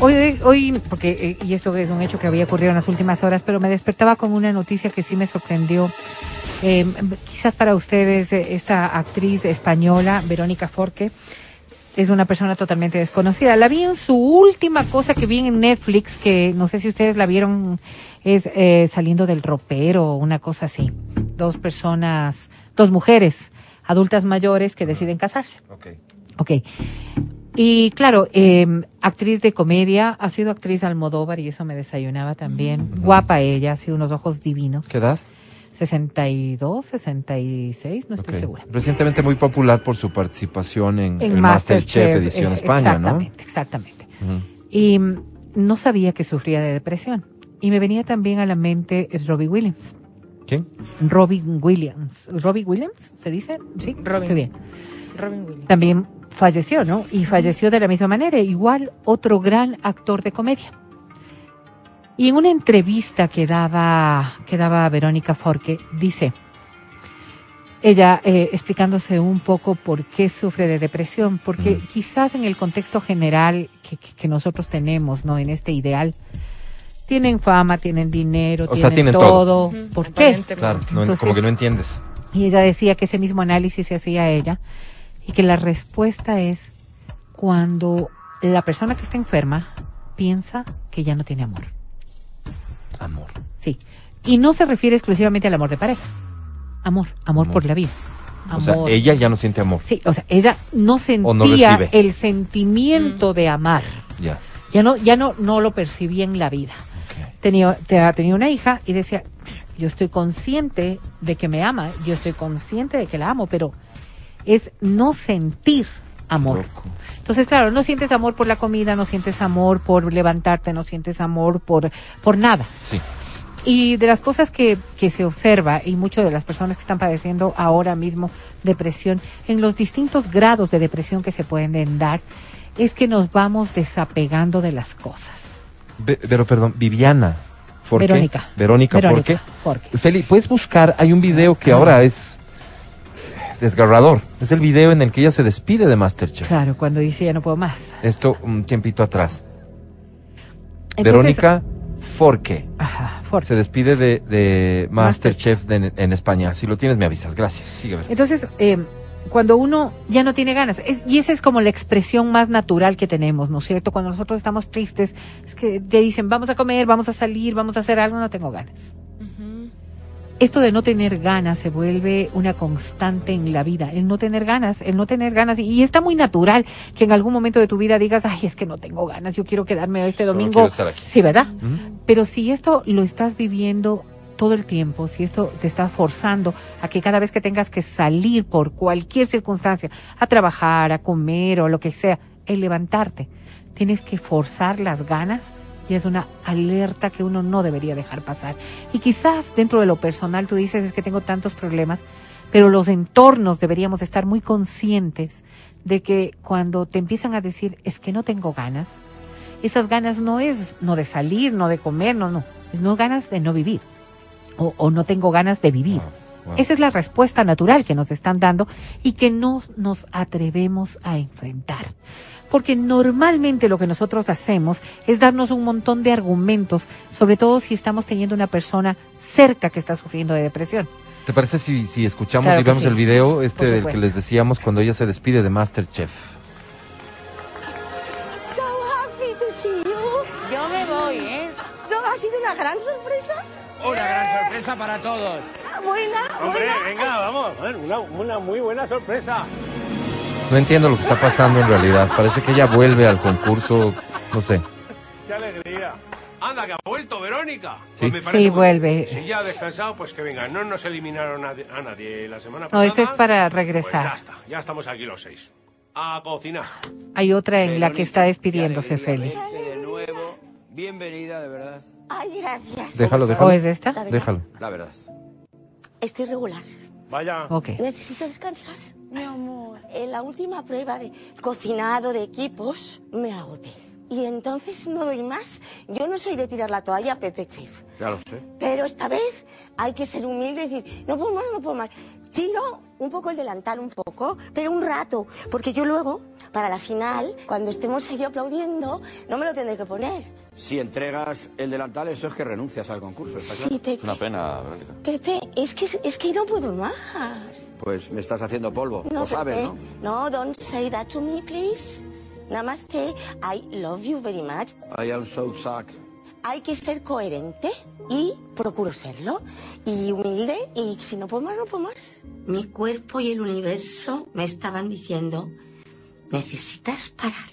Hoy, hoy porque, eh, y esto es un hecho que había ocurrido en las últimas horas, pero me despertaba con una noticia que sí me sorprendió. Eh, quizás para ustedes, esta actriz española, Verónica Forque, es una persona totalmente desconocida. La vi en su última cosa que vi en Netflix, que no sé si ustedes la vieron, es eh, saliendo del ropero, una cosa así. Dos personas, dos mujeres adultas mayores que deciden casarse. Ok. Y claro, eh, actriz de comedia, ha sido actriz Almodóvar y eso me desayunaba también. Guapa ella, así unos ojos divinos. ¿Qué edad? 62, 66, no estoy segura. Recientemente muy popular por su participación en, En el Masterchef edición es- España, ¿no? Exactamente, exactamente. Y no sabía que sufría de depresión. Y me venía también a la mente Robbie Williams. ¿Quién? Robin Williams. ¿Robbie Williams? ¿Se dice? Sí, Robin. Qué bien. Robin Williams. También falleció, ¿no? Y falleció de la misma manera. Igual otro gran actor de comedia. Y en una entrevista que daba, que daba Verónica Forque, dice, ella eh, explicándose un poco por qué sufre de depresión, porque quizás en el contexto general que, que- que nosotros tenemos, ¿no? En este ideal, tienen fama, tienen dinero, O sea, tienen, tienen todo. Ujú, ¿Por qué? Claro, no- Entonces- como que no entiendes. Y ella decía que ese mismo análisis se hacía a ella y que la respuesta es cuando la persona que está enferma piensa que ya no tiene amor. Amor. Sí. Y no se refiere exclusivamente al amor de pareja. Amor, amor, Amor. por la vida. O sea, ella ya no siente amor. Sí, o sea, ella no sentía no el sentimiento de amar. Ya. Ya no, ya no, no lo percibía en la vida. Tenía, te- tenía una hija y decía, yo estoy consciente de que me ama, yo estoy consciente de que la amo, pero es no sentir amor. Entonces, claro, no sientes amor por la comida, no sientes amor por levantarte, no sientes amor por, por nada. Sí. Y de las cosas que, que se observa, y muchas de las personas que están padeciendo ahora mismo depresión, en los distintos grados de depresión que se pueden dar, es que nos vamos desapegando de las cosas. Pero perdón, Viviana. ¿Por Verónica. qué? Verónica, Verónica ¿por qué? Feli, puedes buscar, hay un video que ahora es desgarrador. Es el video en el que ella se despide de Masterchef. Claro, cuando dice ya no puedo más. Esto un tiempito atrás. Entonces- Verónica Forque Ajá, Forqué. se despide de, de Masterchef de- en España. Si lo tienes, me avisas. Gracias. Sigue. Entonces, eh, cuando uno ya no tiene ganas, es- y esa es como la expresión más natural que tenemos, ¿no es cierto? Cuando nosotros estamos tristes, es que te dicen, vamos a comer, vamos a salir, vamos a hacer algo, no tengo ganas. Esto de no tener ganas se vuelve una constante en la vida, el no tener ganas, el no tener ganas, y, y está muy natural que en algún momento de tu vida digas, ay, es que no tengo ganas, yo quiero quedarme este domingo. quiero estar aquí. Sí, ¿verdad? Pero si esto lo estás viviendo todo el tiempo, si esto te está forzando a que cada vez que tengas que salir por cualquier circunstancia, a trabajar, a comer o lo que sea, el levantarte, tienes que forzar las ganas, y es una alerta que uno no debería dejar pasar. Y quizás dentro de lo personal tú dices es que tengo tantos problemas, pero los entornos deberíamos estar muy conscientes de que cuando te empiezan a decir es que no tengo ganas, esas ganas no es no de salir, no de comer, no, no, es no ganas de no vivir o, o no tengo ganas de vivir. Wow. Esa es la respuesta natural que nos están dando y que no nos atrevemos a enfrentar. Porque normalmente lo que nosotros hacemos es darnos un montón de argumentos, sobre todo si estamos teniendo una persona cerca que está sufriendo de depresión. ¿Te parece si, si escuchamos Claro y vemos sí. el video este del que les decíamos cuando ella se despide de Masterchef? So happy to see you. Yo me voy, ¿eh? ¿No ha sido una gran sorpresa? Una gran sorpresa para todos. Buena, Hombre, buena. venga, vamos. Una, una muy buena sorpresa. No entiendo lo que está pasando en realidad. Parece que ella vuelve al concurso, no sé. Qué alegría. Anda, que ha vuelto Verónica. Sí. Pues me parece Sí, vuelve. Si ya ha descansado, pues que venga. No nos eliminaron a, a nadie la semana No, pasada. este es para Pues ya regresar. está, ya estamos aquí los seis. A cocinar. Hay otra en la que está despidiéndose Feli. De nuevo, bienvenida, de verdad. Ay, gracias. Déjalo, ¿O déjalo. es esta? La Déjalo. La verdad. Estoy regular. Vaya. Ok. Necesito descansar. Mi amor. En la última prueba de cocinado de equipos me agoté. Y entonces no doy más. Yo no soy de tirar la toalla, Pepe Chef. Ya lo sé. Pero esta vez hay que ser humilde y decir, no puedo más, no puedo más. Tiro un poco el delantal, un poco, pero un rato. Porque yo luego, para la final, cuando estemos ahí aplaudiendo, no me lo tendré que poner. Si entregas el delantal, eso es que renuncias al concurso, ¿está Sí, claro? Pepe. Es una pena, Verónica. Pepe, es que, es que no puedo más. Pues me estás haciendo polvo. No, lo sabes, Pepe. ¿no? No, don't say that to me, please. Namaste. I love you very much. I am so sad. Hay que ser coherente y procuro serlo. Y humilde y si no puedo más, no puedo más. Mi cuerpo y el universo me estaban diciendo, necesitas parar.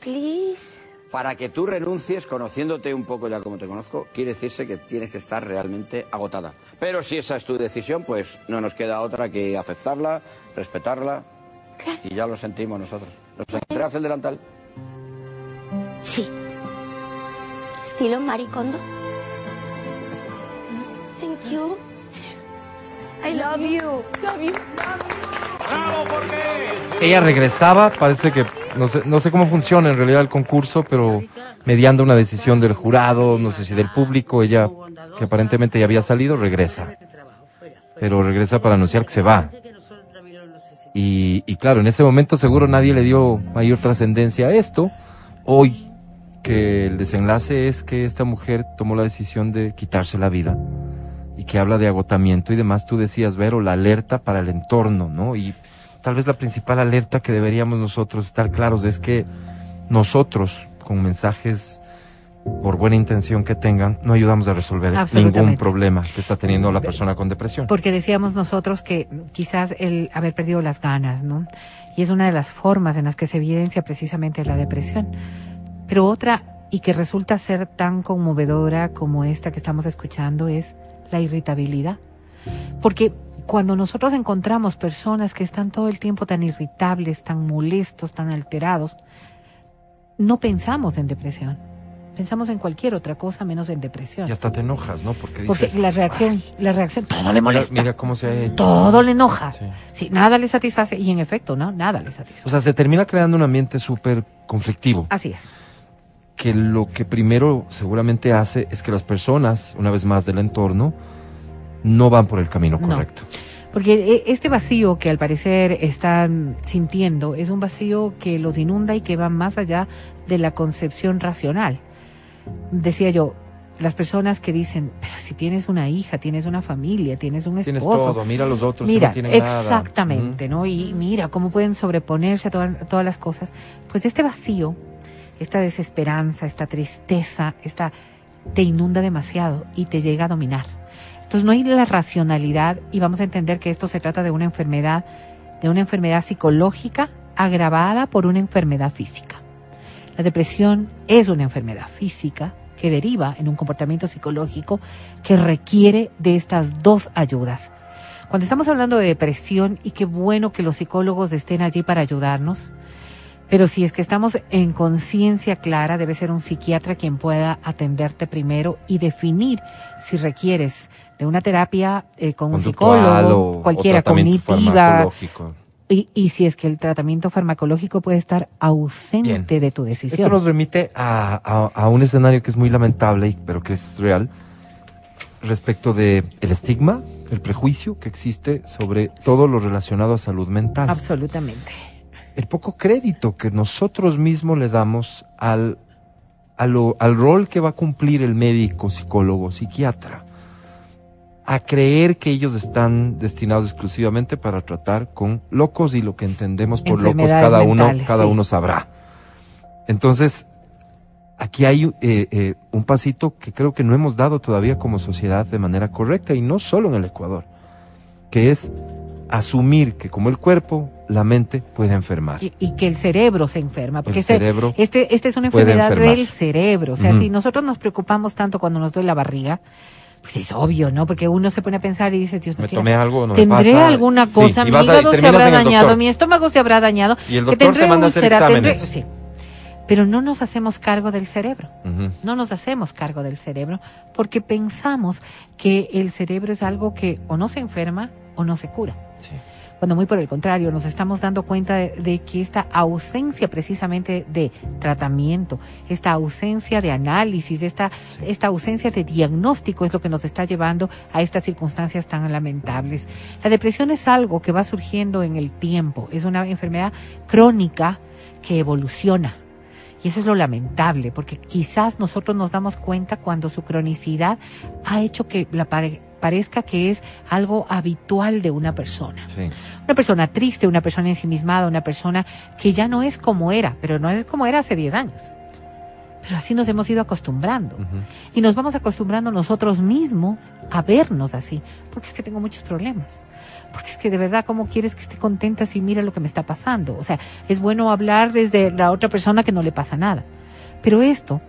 Please. Para que tú renuncies, conociéndote un poco ya como te conozco, quiere decirse que tienes que estar realmente agotada. Pero si esa es tu decisión, pues no nos queda otra que aceptarla, respetarla. Y ya lo sentimos nosotros. ¿Nos entregas el delantal? Sí. Estilo maricondo. Thank you. I love you. Love you. ¡Bravo, porque! Ella regresaba, parece que no sé, no sé cómo funciona en realidad el concurso, pero mediando una decisión del jurado, no sé si del público, ella, que aparentemente ya había salido, regresa. Pero regresa para anunciar que se va. Y, y claro, en ese momento seguro nadie le dio mayor trascendencia a esto. Hoy, que el desenlace es que esta mujer tomó la decisión de quitarse la vida y que habla de agotamiento y demás, tú decías, Vero, la alerta para el entorno, ¿no? Y tal vez la principal alerta que deberíamos nosotros estar claros es que nosotros, con mensajes por buena intención que tengan, no ayudamos a resolver ningún problema que está teniendo la persona con depresión. Porque decíamos nosotros que quizás el haber perdido las ganas, ¿no? Y es una de las formas en las que se evidencia precisamente la depresión. Pero otra, y que resulta ser tan conmovedora como esta que estamos escuchando, es la irritabilidad. Porque cuando nosotros encontramos personas que están todo el tiempo tan irritables, tan molestos, tan alterados, no pensamos en depresión. Pensamos en cualquier otra cosa menos en depresión. Y hasta te enojas, ¿no? Porque Porque dices, la reacción, la reacción, todo le molesta. mira cómo se ha hecho. Todo le enoja. Sí. Sí, nada le satisface. Y en efecto, ¿no? Nada le satisface. O sea, se termina creando un ambiente súper conflictivo. Así es. que lo que primero seguramente hace es que las personas, una vez más del entorno, no van por el camino No. correcto. Porque eh, este vacío que al parecer están sintiendo es un vacío que los inunda y que va más allá de la concepción racional. Decía yo, las personas que dicen, pero si tienes una hija, tienes una familia, tienes un Tienes esposo. todo, mira a los otros que Mira, no tienen nada. exactamente, ¿no? Y mira cómo pueden sobreponerse a toda- a todas las cosas. Pues este vacío, esta desesperanza, esta tristeza, esta te inunda demasiado y te llega a dominar. Entonces no hay la racionalidad y vamos a entender que esto se trata de una enfermedad, de una enfermedad psicológica agravada por una enfermedad física. La depresión es una enfermedad física que deriva en un comportamiento psicológico que requiere de estas dos ayudas. Cuando estamos hablando de depresión, y qué bueno que los psicólogos estén allí para ayudarnos, Pero si es que estamos en conciencia clara, debe ser un psiquiatra quien pueda atenderte primero y definir si requieres de una terapia eh, con un psicólogo, o- cualquiera, cognitiva, y, y si es que el tratamiento farmacológico puede estar ausente de tu decisión. Esto nos remite a, a- a un escenario que es muy lamentable, pero que es real, respecto de el estigma, el prejuicio que existe sobre todo lo relacionado a salud mental. Absolutamente. El poco crédito que nosotros mismos le damos al, a lo- al rol que va a cumplir el médico, psicólogo, psiquiatra. A creer que ellos están destinados exclusivamente para tratar con locos y lo que entendemos por locos cada uno, cada sí. uno sabrá. Entonces, aquí hay eh, eh, un pasito que creo que no hemos dado todavía como sociedad de manera correcta y no solo en el Ecuador, que es asumir que como el cuerpo, la mente puede enfermar. Y, y que el cerebro se enferma. Porque El este, cerebro este, este es una enfermedad del cerebro. O sea, si nosotros nos preocupamos tanto cuando nos duele la barriga, pues es obvio, ¿no? Porque uno se pone a pensar y dice, Dios Me no quiera, tomé algo, no me ¿Tendré pasa. alguna Sí, cosa? y mi hígado se habrá dañado, mi estómago se habrá dañado. Y el que doctor tendré te manda a hacer úlcera, tendré- sí. Pero no nos hacemos cargo del cerebro. No nos hacemos cargo del cerebro porque pensamos que el cerebro es algo que o no se enferma o no se cura. Cuando muy por el contrario, nos estamos dando cuenta de, que esta ausencia precisamente de tratamiento, esta ausencia de análisis, esta, esta ausencia de diagnóstico es lo que nos está llevando a estas circunstancias tan lamentables. La depresión es algo que va surgiendo en el tiempo, es una enfermedad crónica que evoluciona. Y eso es lo lamentable, porque quizás nosotros nos damos cuenta cuando su cronicidad ha hecho que la parezca que es algo habitual de una persona. Sí. Una persona triste, una persona ensimismada, una persona que ya no es como era, pero no es como era hace 10 años. Pero así nos hemos ido acostumbrando. Y nos vamos acostumbrando nosotros mismos a vernos así. Porque es que tengo muchos problemas. Porque es que de verdad, ¿cómo quieres que esté contenta si mira lo que me está pasando? O sea, es bueno hablar desde la otra persona que no le pasa nada. Pero esto,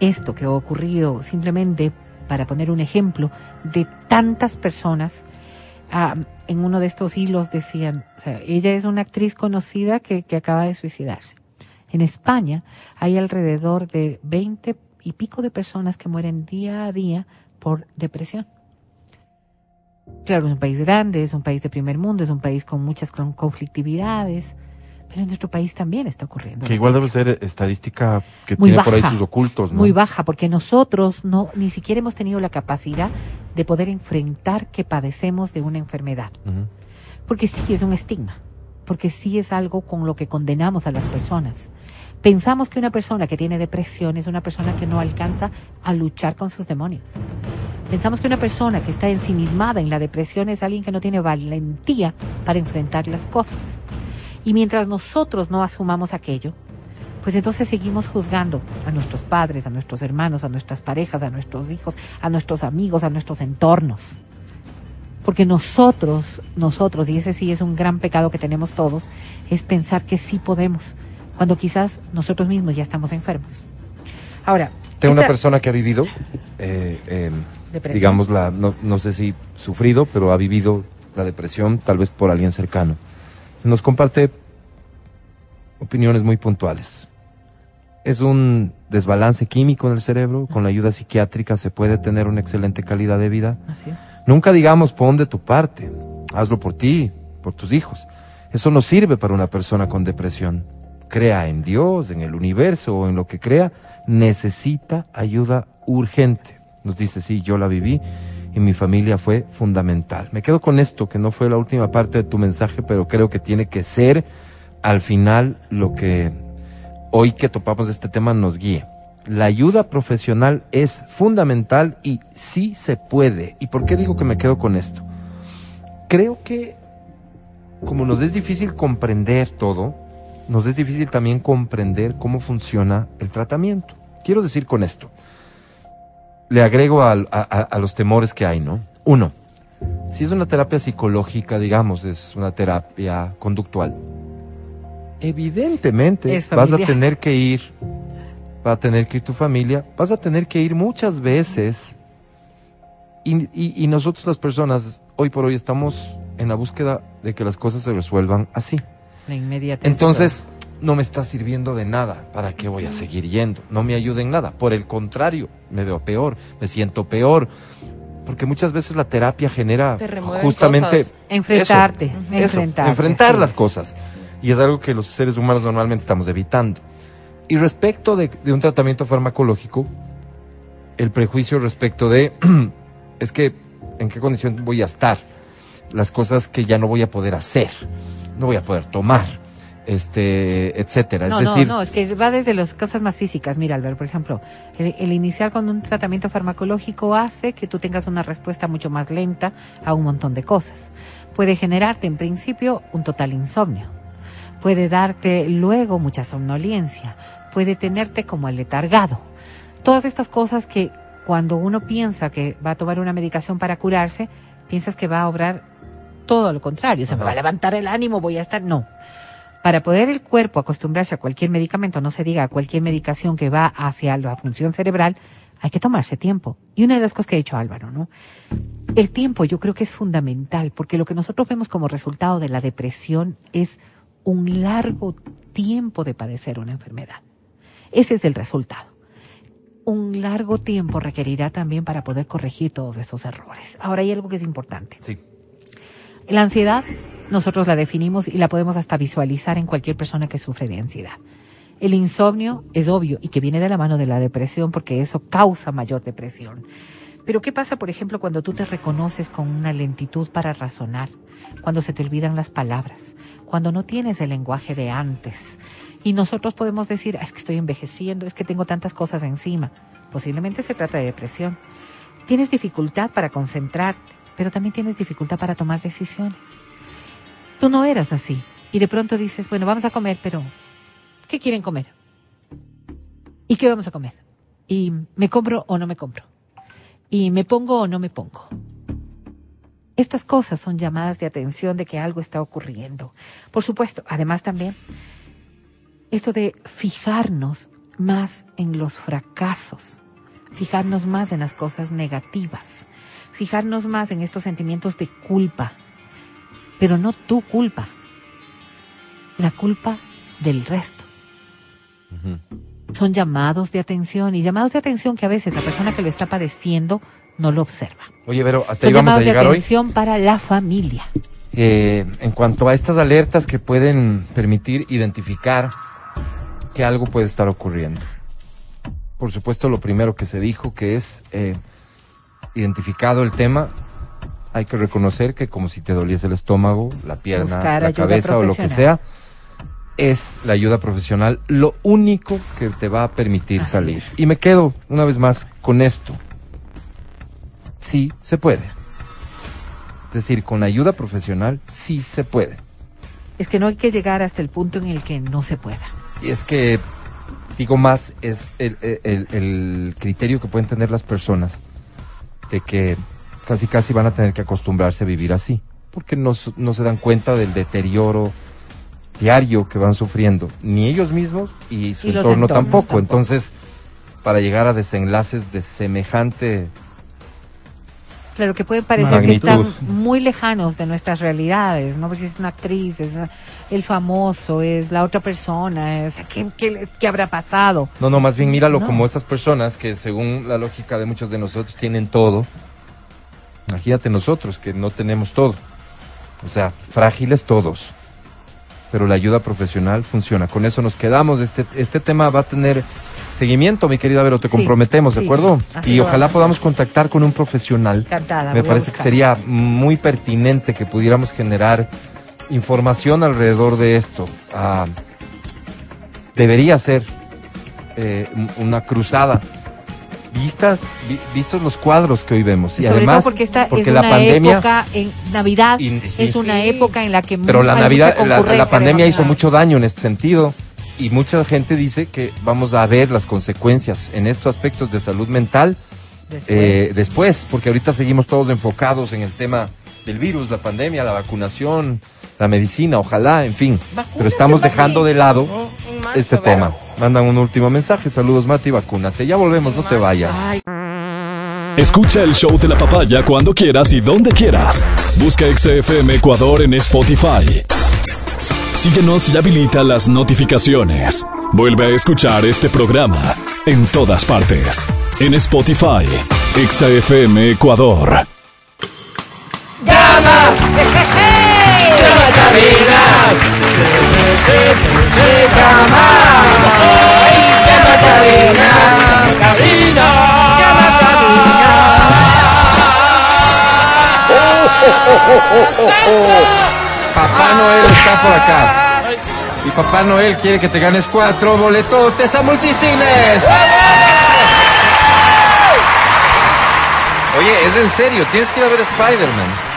esto que ha ocurrido simplemente para poner un ejemplo de tantas personas, ah, en uno de estos hilos decían, o sea, ella es una actriz conocida que, que acaba de suicidarse. En España hay alrededor de 20 y pico de personas que mueren día a día por depresión. Claro, es un país grande, es un país de primer mundo, es un país con muchas con- conflictividades, pero en nuestro país también está ocurriendo. Que igual debe ser estadística que Muy tiene por ahí baja, sus ocultos, ¿no? Muy baja, porque nosotros no ni siquiera hemos tenido la capacidad de poder enfrentar que padecemos de una enfermedad. Porque sí es un estigma, porque sí es algo con lo que condenamos a las personas. Pensamos que una persona que tiene depresión es una persona que no alcanza a luchar con sus demonios. Pensamos que una persona que está ensimismada en la depresión es alguien que no tiene valentía para enfrentar las cosas. Y mientras nosotros no asumamos aquello, pues entonces seguimos juzgando a nuestros padres, a nuestros hermanos, a nuestras parejas, a nuestros hijos, a nuestros amigos, a nuestros entornos. Porque nosotros, nosotros, y ese sí es un gran pecado que tenemos todos, es pensar que sí podemos, cuando quizás nosotros mismos ya estamos enfermos. Ahora, Tengo una persona que ha vivido, eh, eh, Depresión. digamos, la, no, no sé si sufrido, pero ha vivido la depresión tal vez por alguien cercano. Nos comparte opiniones muy puntuales. Es un desbalance químico en el cerebro, con la ayuda psiquiátrica se puede tener una excelente calidad de vida. Así es. Nunca digamos pon de tu parte, hazlo por ti, por tus hijos. Eso no sirve para una persona con depresión. Crea en Dios, en el universo o en lo que crea, necesita ayuda urgente. Nos dice, sí, yo la viví y mi familia fue fundamental. Me quedo con esto, que no fue la última parte de tu mensaje, pero creo que tiene que ser al final lo que hoy que topamos este tema nos guíe. La ayuda profesional es fundamental y sí se puede. ¿Y por qué digo que me quedo con esto? Creo que como nos es difícil comprender todo, nos es difícil también comprender cómo funciona el tratamiento. Quiero decir con esto, le agrego a, a- a los temores que hay, ¿no? Uno, si es una terapia psicológica, digamos, es una terapia conductual, evidentemente vas a tener que ir, va a tener que ir tu familia, vas a tener que ir muchas veces y, y- y nosotros las personas hoy por hoy estamos en la búsqueda de que las cosas se resuelvan así. La inmediatez Entonces, no me está sirviendo de nada. ¿Para qué voy a seguir yendo? No me ayuda en nada. Por el contrario, me veo peor, me siento peor. Porque muchas veces la terapia genera Te justamente cosas. Enfrentarte, eso, enfrentarte, eso, enfrentar las cosas. Y es algo que los seres humanos normalmente estamos evitando. Y respecto de, de un tratamiento farmacológico, el prejuicio respecto de es que en qué condición voy a estar, las cosas que ya no voy a poder hacer, no voy a poder tomar, este, etcétera. No, es decir, no, no, es que va desde las cosas más físicas. Mira, Albert, por ejemplo, el, el iniciar con un tratamiento farmacológico hace que tú tengas una respuesta mucho más lenta a un montón de cosas. Puede generarte, en principio, un total insomnio. Puede darte luego mucha somnolencia. Puede tenerte como aletargado. Todas estas cosas que cuando uno piensa que va a tomar una medicación para curarse, piensas que va a obrar todo lo contrario. Se me va a levantar el ánimo, voy a estar. No. Para poder el cuerpo acostumbrarse a cualquier medicamento, no se diga a cualquier medicación que va hacia la función cerebral, hay que tomarse tiempo. Y una de las cosas que ha dicho Álvaro, ¿no? El tiempo yo creo que es fundamental, porque lo que nosotros vemos como resultado de la depresión es un largo tiempo de padecer una enfermedad. Ese es el resultado. Un largo tiempo requerirá también para poder corregir todos esos errores. Ahora hay algo que es importante. Sí. La ansiedad nosotros la definimos y la podemos hasta visualizar en cualquier persona que sufre de ansiedad. El insomnio es obvio y que viene de la mano de la depresión porque eso causa mayor depresión. Pero ¿qué pasa, por ejemplo, cuando tú te reconoces con una lentitud para razonar, cuando se te olvidan las palabras, cuando no tienes el lenguaje de antes? Y nosotros podemos decir, "Ah, es que estoy envejeciendo, es que tengo tantas cosas encima. Posiblemente se trata de depresión. Tienes dificultad para concentrarte, pero también tienes dificultad para tomar decisiones. Tú no eras así. Y de pronto dices, bueno, vamos a comer, pero ¿qué quieren comer? ¿Y qué vamos a comer? ¿Y me compro o no me compro? ¿Y me pongo o no me pongo? Estas cosas son llamadas de atención de que algo está ocurriendo. Por supuesto, además también, esto de fijarnos más en los fracasos, fijarnos más en las cosas negativas, fijarnos más en estos sentimientos de culpa, pero no tu culpa, la culpa del resto. Son llamados de atención y llamados de atención que a veces la persona que lo está padeciendo no lo observa. Oye, Vero, hasta Son ahí vamos a llamados de llegar hoy. atención para la familia. Eh, en cuanto a estas alertas que pueden permitir identificar que algo puede estar ocurriendo. Por supuesto, lo primero que se dijo que es, eh, identificado el tema, hay que reconocer que como si te doliese el estómago, la pierna, Buscar la cabeza o lo que sea, es la ayuda profesional lo único que te va a permitir salir. Y me quedo una vez más con esto. Sí se puede. Es decir, con ayuda profesional sí se puede. Es que no hay que llegar hasta el punto en el que no se pueda. Y es que, digo más, es el, el- el criterio que pueden tener las personas de que casi casi van a tener que acostumbrarse a vivir así, porque no, no se dan cuenta del deterioro diario que van sufriendo, ni ellos mismos y su Y entorno tampoco. tampoco. Entonces, para llegar a desenlaces de semejante Claro, que pueden parecer que están muy lejanos de nuestras realidades, ¿no? Pues si es una actriz, es el famoso, es la otra persona, es, ¿qué, qué, qué habrá pasado? No, no, más bien míralo No. como esas personas que según la lógica de muchos de nosotros tienen todo. Imagínate nosotros que no tenemos todo. O sea, frágiles todos. Pero la ayuda profesional funciona. Con eso nos quedamos. Este, este tema va a tener seguimiento, mi querida Vero, te Sí, comprometemos, ¿de sí, acuerdo? sí. Y ojalá podamos contactar con un profesional. Encantada. Me parece que sería muy pertinente que pudiéramos generar información alrededor de esto. Ah, debería ser eh, un- una cruzada. Vistas, vi- vistos los cuadros que hoy vemos. Y Sobre además, todo porque esta porque es la una pandemia. época en Navidad, Y- sí. es una época en la que Pero la Navidad, la, la pandemia de hizo mucho daño en este sentido. Y mucha gente dice que vamos a ver las consecuencias en estos aspectos de salud mental Después. eh, después, porque ahorita seguimos todos enfocados en el tema del virus, la pandemia, la vacunación, la medicina, ojalá, en fin. Pero estamos dejando de lado este tema. Mandan un último mensaje. Saludos, Mati, vacúnate. Ya volvemos, no te vayas. Escucha el show de la papaya cuando quieras y donde quieras. Busca XFM Ecuador en Spotify. Síguenos y habilita las notificaciones. Vuelve a escuchar este programa en todas partes. En Spotify, ExaFM Ecuador. Llama, llama a cabina. Llama, llama cabina. Cabina, llama a Papá Noel está por acá. Y Papá Noel quiere que te ganes cuatro boletotes a multicines. Oye, es en serio, tienes que ir a ver Spider-Man.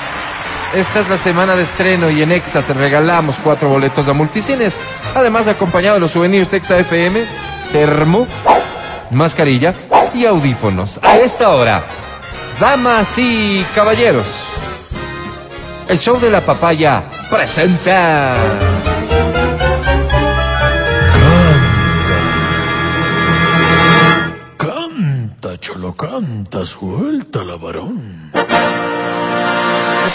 Esta es la semana de estreno y en Exa te regalamos cuatro boletos a multicines. Además, acompañado de los souvenirs de Exa FM, termo, mascarilla y audífonos. A esta hora, damas y caballeros, el show de la papaya presenta. Canta, cholo, canta, suelta la varón.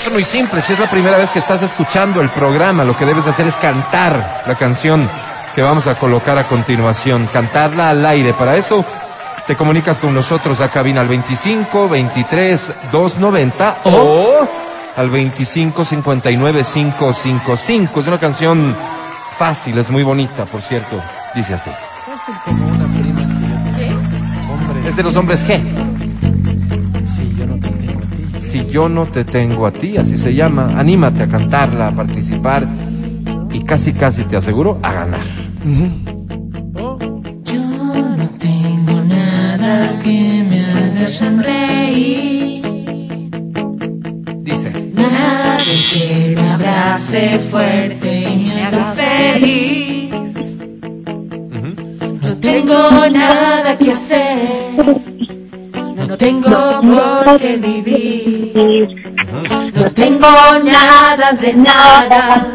Es muy simple, si es la primera vez que estás escuchando el programa, lo que debes hacer es cantar la canción que vamos a colocar a continuación, cantarla al aire. Para eso te comunicas con nosotros a cabina al 25 23 290 o al 25 59 555. Es una canción fácil, es muy bonita, por cierto. Dice así. Es de los hombres G. Si yo no te tengo a ti, así se llama. Anímate a cantarla, a participar y casi casi te aseguro a ganar. Tengo nada que me haga sonreír. Dice. Nada que me abrace fuerte y me haga feliz. No tengo nada que hacer. No tengo por qué vivir. No tengo nada de nada.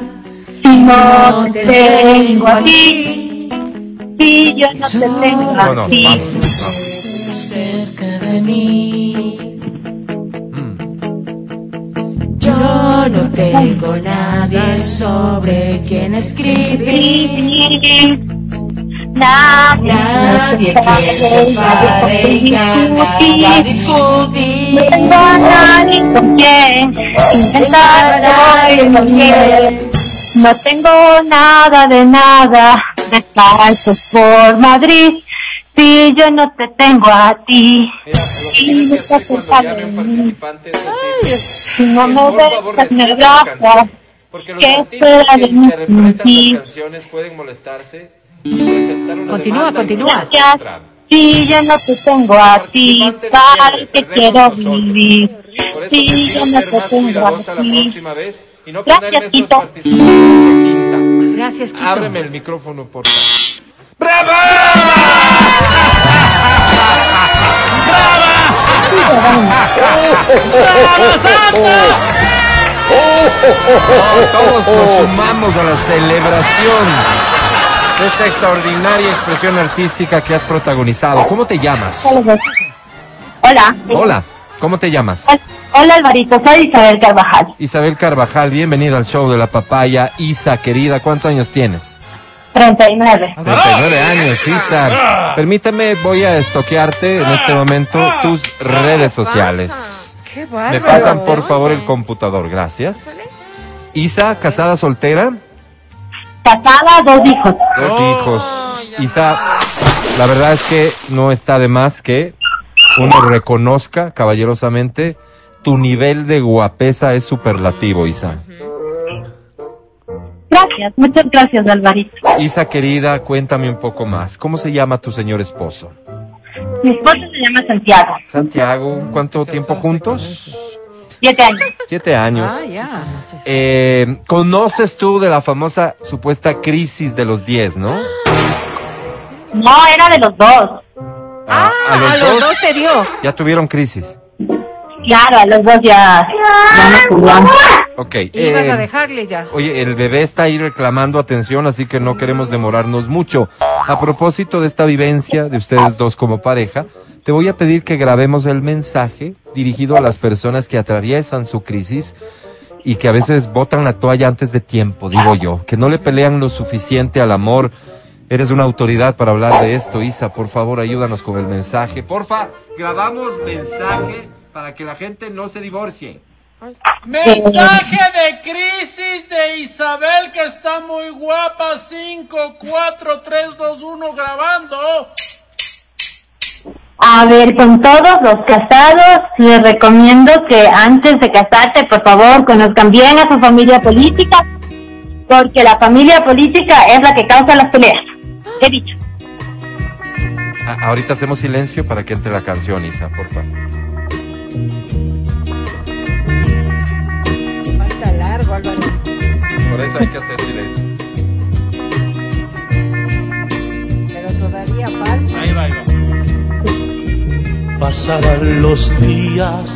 Si no te tengo a ti. Si yo no te tengo No, no, a ti. vamos, vamos. cerca de mí. Yo no tengo nadie sobre quien escribir. Nadie, nadie que y haga discutir. No tengo a nadie con quien intentar nadie con quien. No tengo nada de nada de falsos por Madrid. Si yo no te tengo a ti. Si no te pensado en mí. Si no me dejas, me. Porque los ¿Qué artistas que interpretan las canciones pueden molestarse y Continúa, continúa. Si yo no te tengo a ti, ¿para qué quiero vivir? Si te pido no te tengo a ti. y no Gracias, Quito. Gracias, Quito. Ábreme el micrófono, por favor. Todos nos sumamos a la celebración de esta extraordinaria expresión artística que has protagonizado. ¿Cómo te llamas? Hola. Hola, ¿cómo te llamas? Hola Alvarito, soy Isabel Carvajal, Isabel Carvajal, bienvenida al show de la papaya. Isa, querida, ¿cuántos años tienes? 39. 39 años, Isa. Permítame, voy a estoquearte en este momento tus redes sociales. Qué Me pasan, por favor, el computador, gracias. Isa, casada, soltera, Casada, dos hijos. dos hijos. Isa, la verdad es que no está de más que uno reconozca caballerosamente tu nivel de guapesa es superlativo, Isa. Gracias, muchas gracias Alvarito. Isa, querida, cuéntame un poco más. ¿Cómo se llama tu señor esposo? Mi esposo se llama Santiago, Santiago, ¿cuánto tiempo juntos? Siete años. Siete años. Ah, ya. Eh, ¿Conoces tú de la famosa supuesta crisis de los 10, no? No, era de los dos. Ah, A los dos te dio. ya tuvieron crisis. Claro, a los dos ya, ya. Ok. Ibas eh, a dejarle ya. Oye, el bebé está ahí reclamando atención, así que no queremos demorarnos mucho. A propósito de esta vivencia de ustedes dos como pareja, te voy a pedir que grabemos el mensaje dirigido a las personas que atraviesan su crisis y que a veces botan la toalla antes de tiempo, digo yo, que no le pelean lo suficiente al amor. Eres una autoridad para hablar de esto, Isa. Por favor, ayúdanos con el mensaje. Porfa, grabamos mensaje para que la gente no se divorcie. Mensaje de crisis de Isabel que está muy guapa. 5, 4, 3, 2, 1 grabando. A ver, con todos los casados, les recomiendo que antes de casarse, por favor, conozcan bien a su familia política, porque la familia política es la que causa las peleas. He dicho. Ah, ahorita hacemos silencio para que entre la canción, Isa, por favor. Falta largo, Álvaro. Por eso hay que hacer silencio. Pero todavía falta. Ahí va, ahí va. Pasarán los días,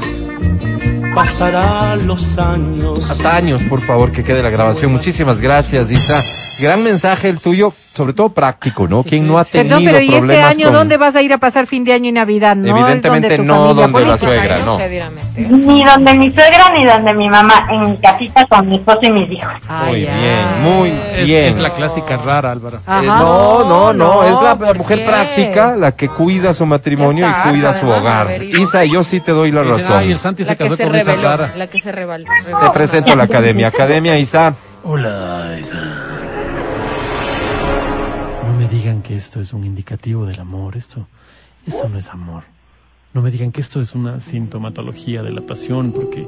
pasarán los años. Hasta años, por favor, que quede la grabación. Muchísimas gracias, Isa. Gran mensaje el tuyo, sobre todo práctico, ¿no? Quien no ha tenido Perdón, pero ¿y este problemas año con- dónde vas a ir a pasar fin de año y Navidad? No Evidentemente es donde tu no donde la suegra, no. Ni donde mi suegra ni donde mi mamá, en casita con mi esposo y mis hijos. Muy bien, muy Es, bien. es la clásica rara, Álvaro. Eh, no, no, no, es la ¿por mujer qué? práctica la que cuida su matrimonio está, y cuida su hogar. Isa, yo sí te doy la razón. Ay, el Santi La se que casó se con esa reveló, la que se reveló. Te presento a la academia. Academia, Isa. Hola, Isa. No me digan que esto es un indicativo del amor. Esto, esto no es amor. No me digan que esto es una sintomatología de la pasión, porque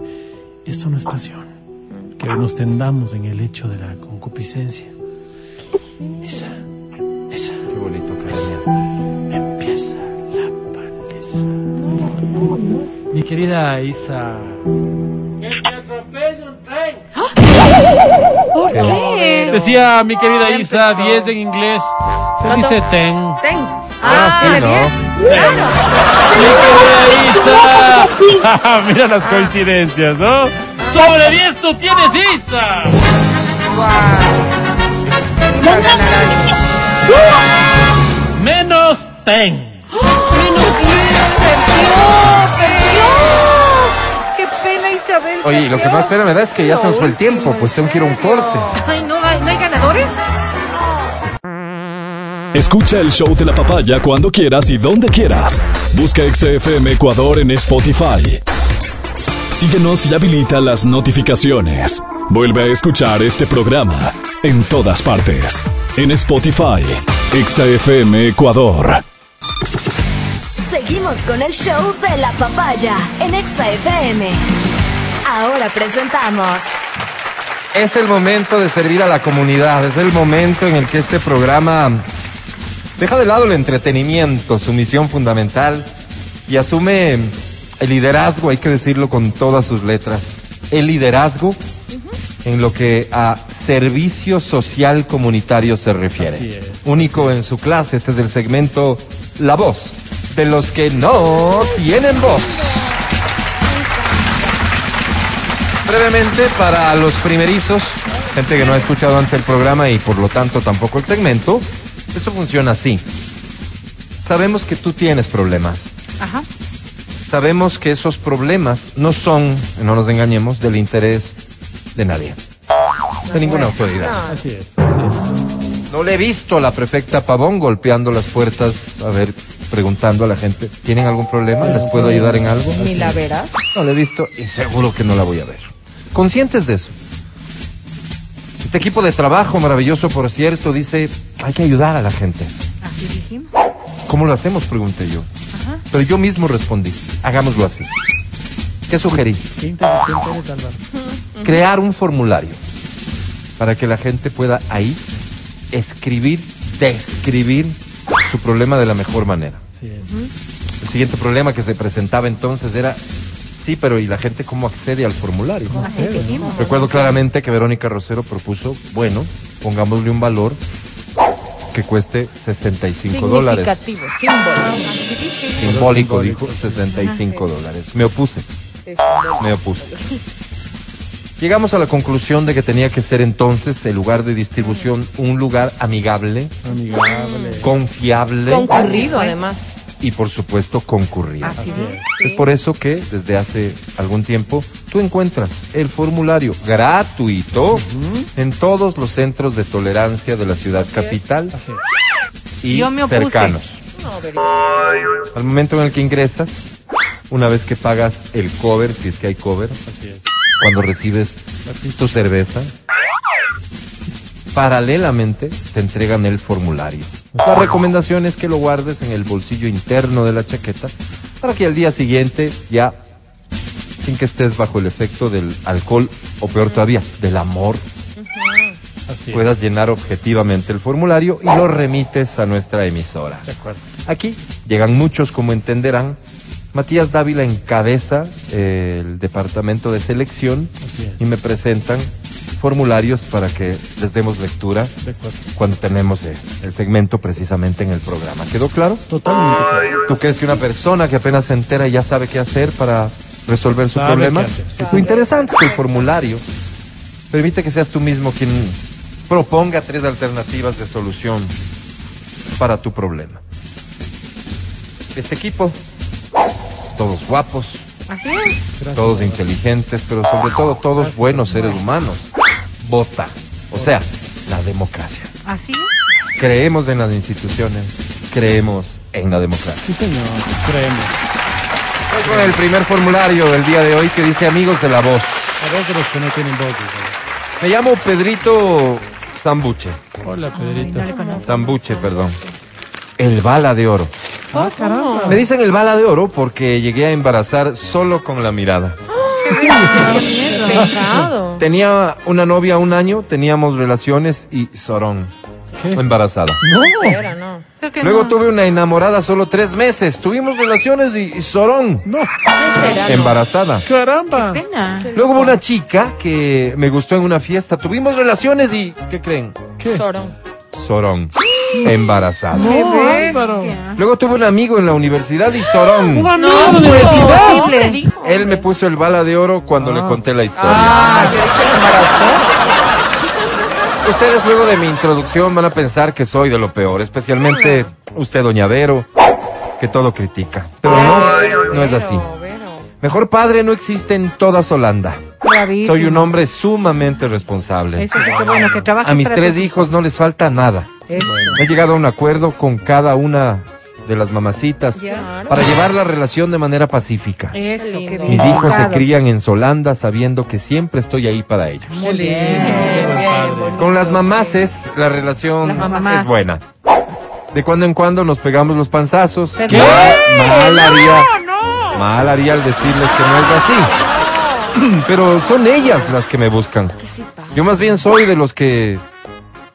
esto no es pasión. Que nos tendamos en el hecho de la concupiscencia. Esa, esa. Qué bonito, Academia. Empieza Mi querida Isa. Que atropelle un tren. ¿Por qué? Decía mi querida Isa, 10 en inglés. Se dice ten. Ten. Ah, ah sí, ¿no? Claro. Mi querida Isa. Mira las coincidencias, ¿no? Sobre 10 tú tienes Isa. Menos ten. Menos 10, Oye, y lo que más pena me da es que ya se nos fue el tiempo, pues tengo que ir a un corte. Ay, ¿no hay, no hay ganadores? Escucha el show de la papaya cuando quieras y donde quieras. Busca XFM Ecuador en Spotify. Síguenos y habilita las notificaciones. Vuelve a escuchar este programa en todas partes. En Spotify, XFM Ecuador. Seguimos con el show de la papaya en Exa FM. Ahora presentamos Es el momento de servir a la comunidad, es el momento en el que este programa deja de lado el entretenimiento, su misión fundamental, y asume el liderazgo, hay que decirlo con todas sus letras, el liderazgo en lo que a servicio social comunitario se refiere. Así es. Único en su clase, este es el segmento La Voz, de los que no tienen voz. Brevemente, para los primerizos, gente que no ha escuchado antes el programa y por lo tanto tampoco el segmento, esto funciona así. Sabemos que tú tienes problemas. Ajá. Sabemos que esos problemas no son, no nos engañemos, del interés de nadie. De ninguna autoridad. Así es, así es. No le he visto a la prefecta Pavón golpeando las puertas, a ver, preguntando a la gente, ¿tienen algún problema? ¿Les puedo ayudar en algo? Ni la verás. No la he visto y seguro que no la voy a ver. Conscientes de eso. Este equipo de trabajo maravilloso, por cierto, dice, hay que ayudar a la gente. Así dijimos. ¿Cómo lo hacemos? Pregunté yo. Ajá. Pero yo mismo respondí, hagámoslo así. ¿Qué sugerí? Qué inteligente eres, Álvaro. Crear un formulario para que la gente pueda ahí escribir, describir su problema de la mejor manera. Es. El siguiente problema que se presentaba entonces era, sí, pero ¿y la gente cómo accede al formulario? Así dijimos. Recuerdo claramente que Verónica Rosero propuso, bueno, pongámosle un valor que cueste 65 dólares. Significativo. Simbólico, dijo, 65 dólares. Me opuse, me opuse. Llegamos a la conclusión de que tenía que ser entonces el lugar de distribución un lugar amigable, Amigable. confiable Concurrido, además. y por supuesto concurrido. Así Es por eso que desde hace algún tiempo tú encuentras el formulario gratuito en todos los centros de tolerancia de la ciudad capital y Yo me opuse. cercanos. Al momento en el que ingresas, una vez que pagas el cover, si es que hay cover, cuando recibes tu cerveza, paralelamente te entregan el formulario. La recomendación es que lo guardes en el bolsillo interno de la chaqueta para que al día siguiente ya, sin que estés bajo el efecto del alcohol o peor todavía, del amor, puedas llenar objetivamente el formulario y lo remites a nuestra emisora. De acuerdo. Aquí llegan muchos, como entenderán. Matías Dávila encabeza eh, el departamento de selección y me presentan formularios para que les demos lectura cuando tenemos eh, el segmento precisamente en el programa. ¿Quedó claro? Totalmente. claro. ¿Tú crees que una persona que apenas se entera ya sabe qué hacer para resolver su Sabe problema? sí, Lo interesante es que el formulario permite que seas tú mismo quien proponga tres alternativas de solución para tu problema. Este equipo, todos guapos, Así es. todos inteligentes, pero sobre todo todos buenos seres humanos, vota. O sea, la democracia. Así. Creemos en las instituciones, creemos en la democracia. Sí, señor. Creemos. Voy con el primer formulario del día de hoy que dice amigos de la voz. A dos de los que no tienen voz. Me llamo Pedrito Zambuche. Hola, Pedrito. Zambuche, perdón. El bala de oro. Ah, caramba. Me dicen el bala de oro porque llegué a embarazar solo con la mirada. Pecado. Tenía una novia un año, teníamos relaciones y sorón. Embarazada. Pero no. Luego tuve una enamorada solo tres meses. Tuvimos relaciones y, y sorón. No. ¿Qué será? no? Embarazada. Caramba. Pena. Luego hubo una chica que me gustó en una fiesta. Tuvimos relaciones y ¿qué creen? Sorón. Sorón. Embarazada. Luego tuve un amigo en la universidad y sorón. Un amigo No, de pues, universidad. dijo. Él me puso el bala de oro cuando le conté la historia. Ah, yo dije que embarazó. Ustedes luego de mi introducción van a pensar que soy de lo peor, especialmente usted, doña Vero, que todo critica. Pero no, no es así. Mejor padre no existe en toda Solanda. Soy un hombre sumamente responsable. Eso sí que bueno, que trabajes A mis tres hijos no les falta nada. He llegado a un acuerdo con cada una de las mamacitas para llevar la relación de manera pacífica. Eso, qué bien. Mis hijos se crían en Solanda sabiendo que siempre estoy ahí para ellos. Qué lindo. Con las mamaces la relación Las es buena. De cuando en cuando nos pegamos los panzazos. ¿Qué? Mal, mal haría, mal haría al decirles que no es así. Pero son ellas las que me buscan. Yo más bien soy de los que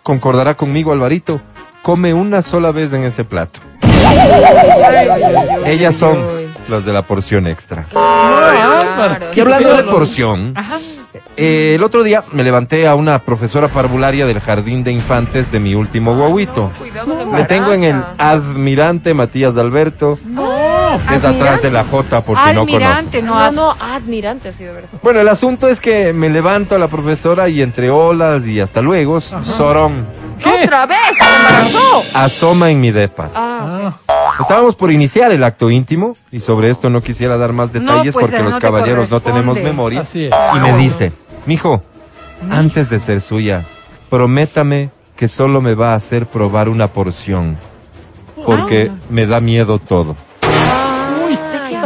concordará conmigo Alvarito. Come una sola vez en ese plato. Ellas son las de la porción extra. Y hablando de porción, eh, el otro día me levanté a una profesora parvularia del jardín de infantes de mi último guaguito. Le tengo en el admirante Matías Alberto, es atrás de la J por si no conoce. No, No, no, admirante ha sido verdad. Bueno, el asunto es que me levanto a la profesora y entre olas y hasta luego, Sorón ¡Otra vez! ¡Se embarazó! asoma en mi depa. Ah, Estábamos por iniciar el acto íntimo y sobre esto no quisiera dar más detalles pues, porque no los te caballeros no tenemos memoria. Así es. Y me dice, mijo, antes de ser suya, prométame que solo me va a hacer probar una porción, porque me da miedo todo.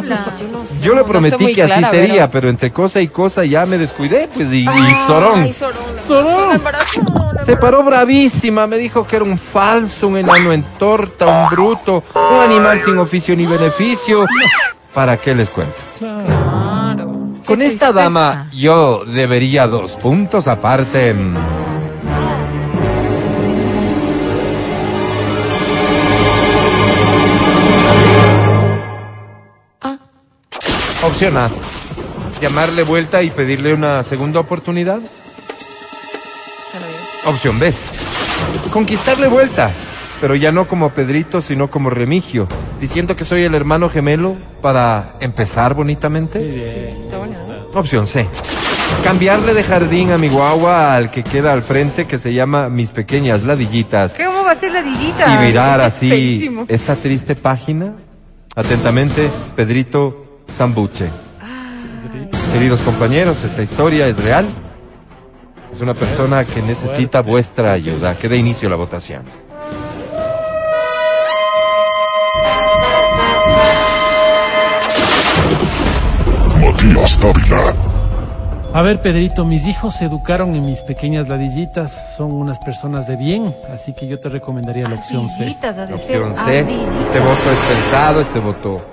Yo, no sé, Yo le prometí que así sería, pero entre cosa y cosa ya me descuidé, pues, y, y Ay, Sorón. Sorón. Se paró bravísima, me dijo que era un falso, un enano en torta, un bruto, un animal sin oficio ni beneficio. ¿Para qué les cuento? Claro. Con esta dama yo debería dos puntos aparte. Opción A. Llamarle vuelta y pedirle una segunda oportunidad. Opción B. Conquistarle vuelta, pero ya no como Pedrito, sino como Remigio, diciendo que soy el hermano gemelo para empezar bonitamente. Está bueno. Opción C. Cambiarle de jardín a mi guagua al que queda al frente, que se llama Mis Pequeñas Ladillitas, ¿Cómo va a ser la dillita? y virar así esta triste página. Atentamente, Pedrito Sambuche. Queridos compañeros, esta historia es real. Es una persona que necesita vuestra ayuda. Que dé inicio a la votación. Matías Dávila. A ver, Pedrito, mis hijos se educaron en mis pequeñas ladillitas, son unas personas de bien, así que yo te recomendaría la opción C. Ser. Opción C. Ardillitas. Este voto es pensado, este voto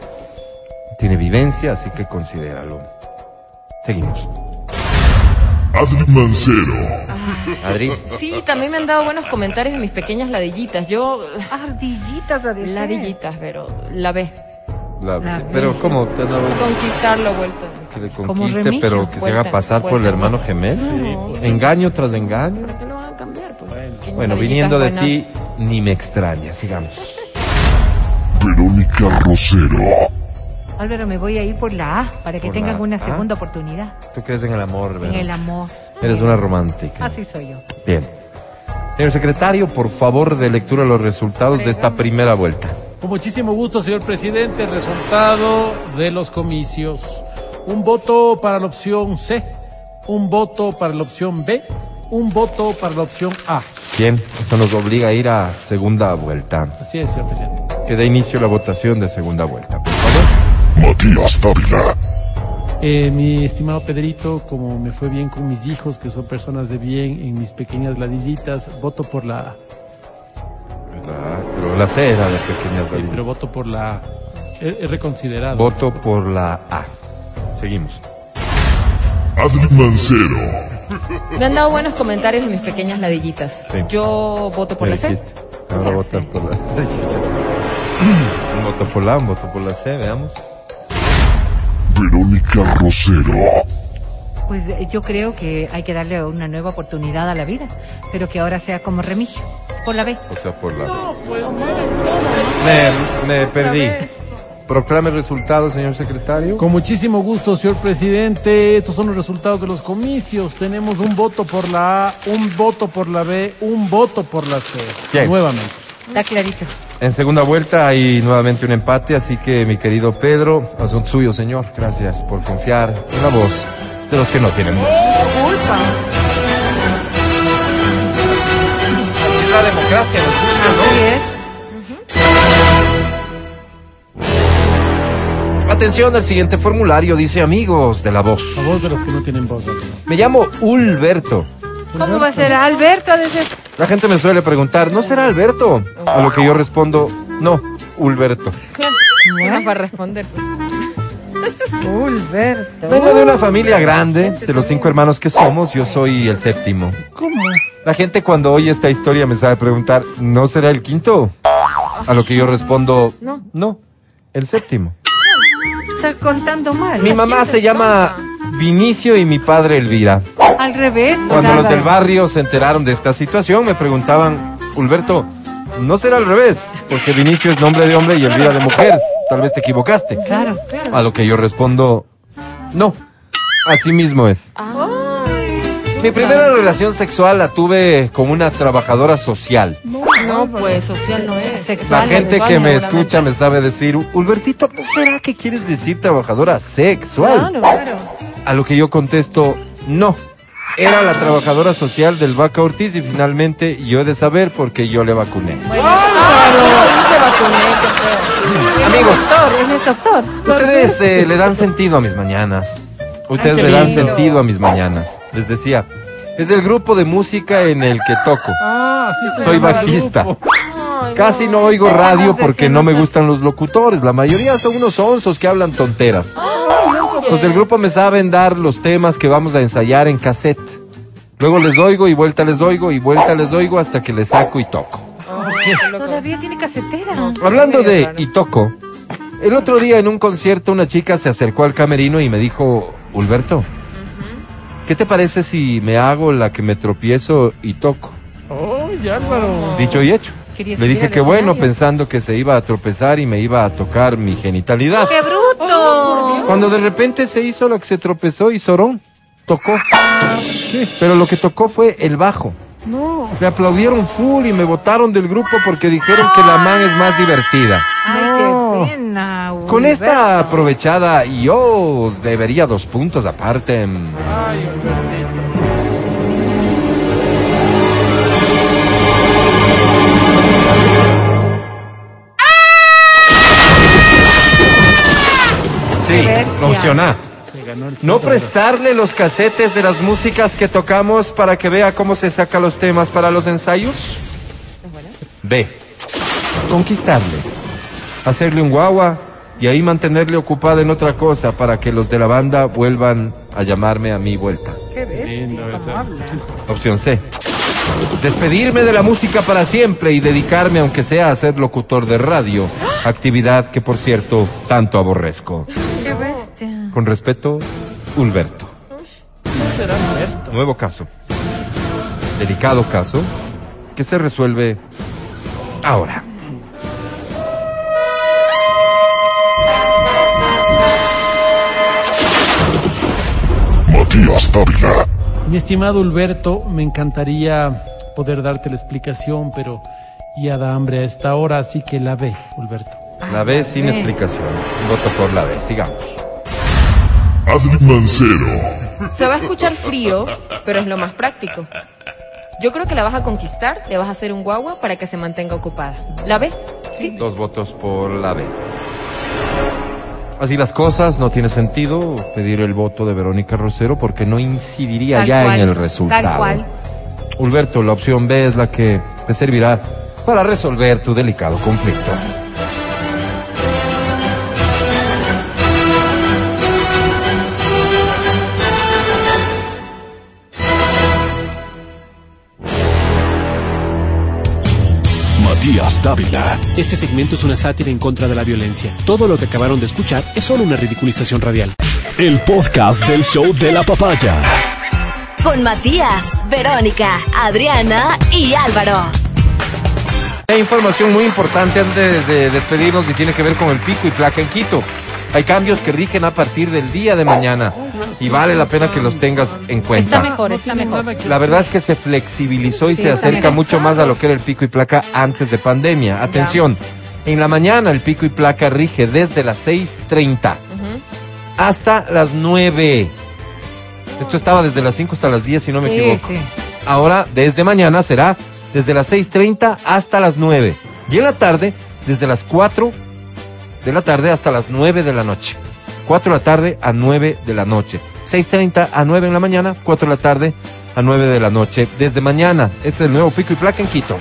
tiene vivencia, así que considéralo. Seguimos. Adri Mancero. Adri. Sí, también me han dado buenos comentarios en mis pequeñas ladillitas. Yo, Ardillitas, de ser. ladillitas, pero la B. La- La pero vez. ¿cómo? Te Conquistarlo vuelto. que le Como conquiste, Remigio. pero que se haga Vuelta, pasar por el vuelta. hermano gemelo. Sí, Engaño tras engaño. ¿Para qué lo van a cambiar? Pues? Bueno, viniendo de buenas. ti, ni me extraña. Sigamos. Verónica Rosero. Álvaro, me voy a ir por la A para que Por tengan una A. segunda oportunidad Tú crees en el amor, en ¿verdad? el amor. Eres una romántica. Así soy yo. Bien. Señor secretario, por favor, de lectura los resultados de esta primera vuelta. Con muchísimo gusto, señor presidente, el resultado de los comicios. Un voto para la opción C, un voto para la opción B, un voto para la opción A. Bien, eso nos obliga a ir a segunda vuelta. Así es, señor presidente. Que dé inicio la votación de segunda vuelta. Matías Dávila. Eh, mi estimado Pedrito, como me fue bien con mis hijos, que son personas de bien, en mis pequeñas ladillitas, voto por la A. Ah, pero la C era de pequeñas Sí, pero voto por la A. He, he reconsiderado. Voto por la A. Seguimos. Adri Mancero. Me han dado buenos comentarios en mis pequeñas ladillitas. Sí. Yo voto por la C. Ahora votas por la Un voto por la A, un voto por la C, veamos. Verónica Rosero. Pues eh, yo creo que hay que darle una nueva oportunidad a la vida, pero que ahora sea como Remigio, por la B. O sea, por la No, pues, Me, me perdí. Proclame el resultado, señor secretario. Con muchísimo gusto, señor presidente. Estos son los resultados de los comicios. Tenemos un voto por la A, un voto por la B, un voto por la C. Nuevamente. Está clarito. En segunda vuelta hay nuevamente un empate, así que mi querido Pedro, asunto suyo, señor. Gracias por confiar en la voz de los que no tienen voz. Culpa. Así es la democracia, ¿no Así es. Atención, el siguiente formulario dice amigos de la voz. La voz de los que no tienen voz. ¿no? Me llamo Ulberto. ¿Cómo va a ser Alberto? La gente me suele preguntar, ¿no será Alberto? A lo que yo respondo, no, Ulberto. Claro. ¿Qué más va a responder? Alberto. Vengo de una familia grande, de los cinco hermanos que somos, yo soy el séptimo. ¿Cómo? La gente cuando oye esta historia me sabe preguntar, ¿no será el quinto? A lo que yo respondo, No. no, el séptimo. Está contando mal. Mi mamá se llama Vinicio y mi padre Elvira. Al revés. Cuando los del barrio se enteraron de esta situación, me preguntaban, Ulberto, ¿no será al revés? Porque Vinicio es nombre de hombre y Elvira de mujer. Tal vez te equivocaste. Claro, claro. A lo que yo respondo, no, así mismo es. Mi primera relación sexual la tuve con una trabajadora social. No, pues social no es. La Sexual, gente sexual, que me escucha me sabe decir, Ulbertito, ¿no será que quieres decir trabajadora sexual? Claro, claro. A lo que yo contesto, no. Era la trabajadora social del Vaca Ortiz y finalmente yo he de saber porque yo le vacuné. Bueno. Amigos, es doctor. ustedes eh, le dan sentido a mis mañanas. Ustedes Ay, le dan lindo. sentido a mis mañanas. Les decía, es el grupo de música en el que toco. Ah, sí Soy bajista. Casi no oigo radio porque no me gustan los locutores. La mayoría son unos onzos que hablan tonteras. Los del grupo me saben dar los temas que vamos a ensayar en cassette. Luego les oigo y vuelta les oigo y vuelta les oigo hasta que les saco y toco. Todavía tiene casetera. Hablando de y toco, el otro día en un concierto una chica se acercó al camerino y me dijo, Ulberto, ¿qué te parece si me hago la que me tropiezo y toco? Ay, Álvaro. Dicho y hecho. Quería Le dije que bueno, escenario. pensando que se iba a tropezar y me iba a tocar mi genitalidad. ¡Qué bruto! Cuando de repente se hizo lo que se tropezó y Sorón tocó. Pero lo que tocó fue el bajo. No. Me aplaudieron full y me votaron del grupo porque dijeron que la man es más divertida. Ay, qué buena, Con esta aprovechada, yo debería dos puntos aparte. Ay. Sí, opción A. No prestarle los casetes de las músicas que tocamos para que vea cómo se saca los temas para los ensayos. B. Conquistarle. Hacerle un guagua y ahí mantenerle ocupada en otra cosa para que los de la banda vuelvan a llamarme a mi vuelta. Qué bestia. Opción C. Despedirme de la música para siempre y dedicarme, aunque sea a ser locutor de radio, actividad que, por cierto, tanto aborrezco. Qué bestia. Con respeto, Ulberto. No será Alberto. Nuevo caso. Delicado caso que se resuelve ahora. Matías Dávila. Mi estimado Alberto, me encantaría poder darte la explicación, pero ya da hambre a esta hora, así que la ve, Alberto. La B sin explicación. Voto por la B. Sigamos. Adri Mancero. Se va a escuchar frío, pero es lo más práctico. Yo creo que la vas a conquistar, le vas a hacer un guagua para que se mantenga ocupada. ¿La ve? Sí. Dos votos por la B. Así las cosas, no tiene sentido pedir el voto de Verónica Rosero porque no incidiría Tal ya cual, en el resultado. Tal cual. Ulberto, la opción B es la que te servirá para resolver tu delicado conflicto. Matías Dávila. Este segmento es una sátira en contra de la violencia. Todo lo que acabaron de escuchar es solo una ridiculización radial. El podcast del show de la papaya. Con Matías, Verónica, Adriana y Álvaro. Hay información muy importante antes de despedirnos y tiene que ver con el pico y placa en Quito. Hay cambios que rigen a partir del día de mañana y vale la pena que los tengas en Está cuenta. mejor, está mejor. La verdad es que se flexibilizó y Sí, se está acerca mucho más a lo que era el pico y placa antes de pandemia. Atención, en la mañana el pico y placa rige desde las 6.30 hasta las 9. Esto estaba desde las 5 hasta las 10, si no me Sí, equivoco. sí. Ahora, desde mañana será desde las 6.30 hasta las 9. Y en la tarde, desde las 4 de la tarde hasta las 9 de la noche. 4 de la tarde a 9 de la noche. 6.30 a 9 en la mañana, 4 de la tarde a 9 de la noche. Desde mañana, este es el nuevo pico y placa en Quito.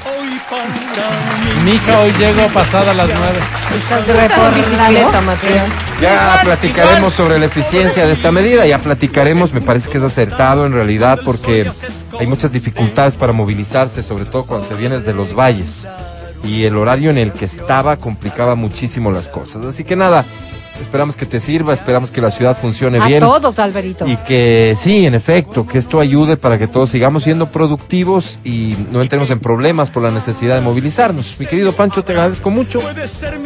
Mi hija hoy llego pasada las nueve. Estás de En reforma, bicicleta, ¿no? Mateo. Ya platicaremos sobre la eficiencia de esta medida, ya platicaremos, me parece que es acertado en realidad porque hay muchas dificultades para movilizarse, sobre todo cuando se viene desde los valles. Y el horario en el que estaba complicaba muchísimo las cosas. Así que nada, esperamos que te sirva, esperamos que la ciudad funcione A bien. todos, Alberito. Y que sí, en efecto, que esto ayude para que todos sigamos siendo productivos y no entremos en problemas por la necesidad de movilizarnos. Mi querido Pancho, te agradezco mucho.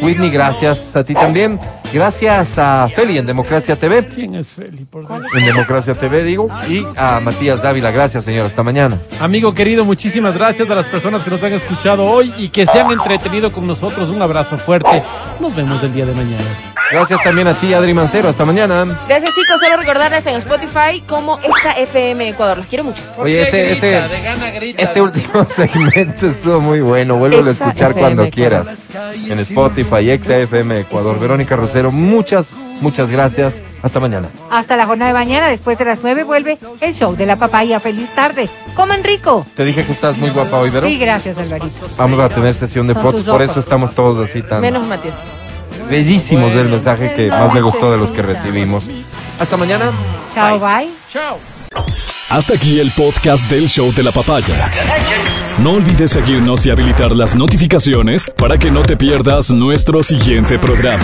Whitney, gracias a ti también. Gracias a Feli en Democracia TV. ¿Quién es Feli? Por? En Democracia TV, digo. Y a Matías Dávila, gracias, señor. Hasta mañana. Amigo querido, muchísimas gracias a las personas que nos han escuchado hoy y que se han entretenido con nosotros. Un abrazo fuerte. Nos vemos el día de mañana. Gracias también a ti, Adri Mancero. Hasta mañana. Gracias chicos, solo recordarles en Spotify como FM Ecuador. Los quiero mucho. Oye, este, este, este último segmento estuvo muy bueno. Vuelvo a escuchar FM cuando Ecuador. quieras. En Spotify, Exa FM Ecuador. Verónica Rosero, muchas, muchas gracias. Hasta mañana. Hasta la jornada de mañana, después de las nueve, vuelve el show de la papaya. Feliz tarde. Coman rico. Te dije que estás muy guapa hoy, Vero. Sí, gracias, Alvarito. Vamos a tener sesión de Son fotos, por eso estamos todos así tan Menos Matías. Bellísimos del mensaje que más me gustó de los que recibimos. Hasta mañana. Chao, bye. Chao. Hasta aquí el podcast del show de la papaya. No olvides seguirnos y habilitar las notificaciones para que no te pierdas nuestro siguiente programa.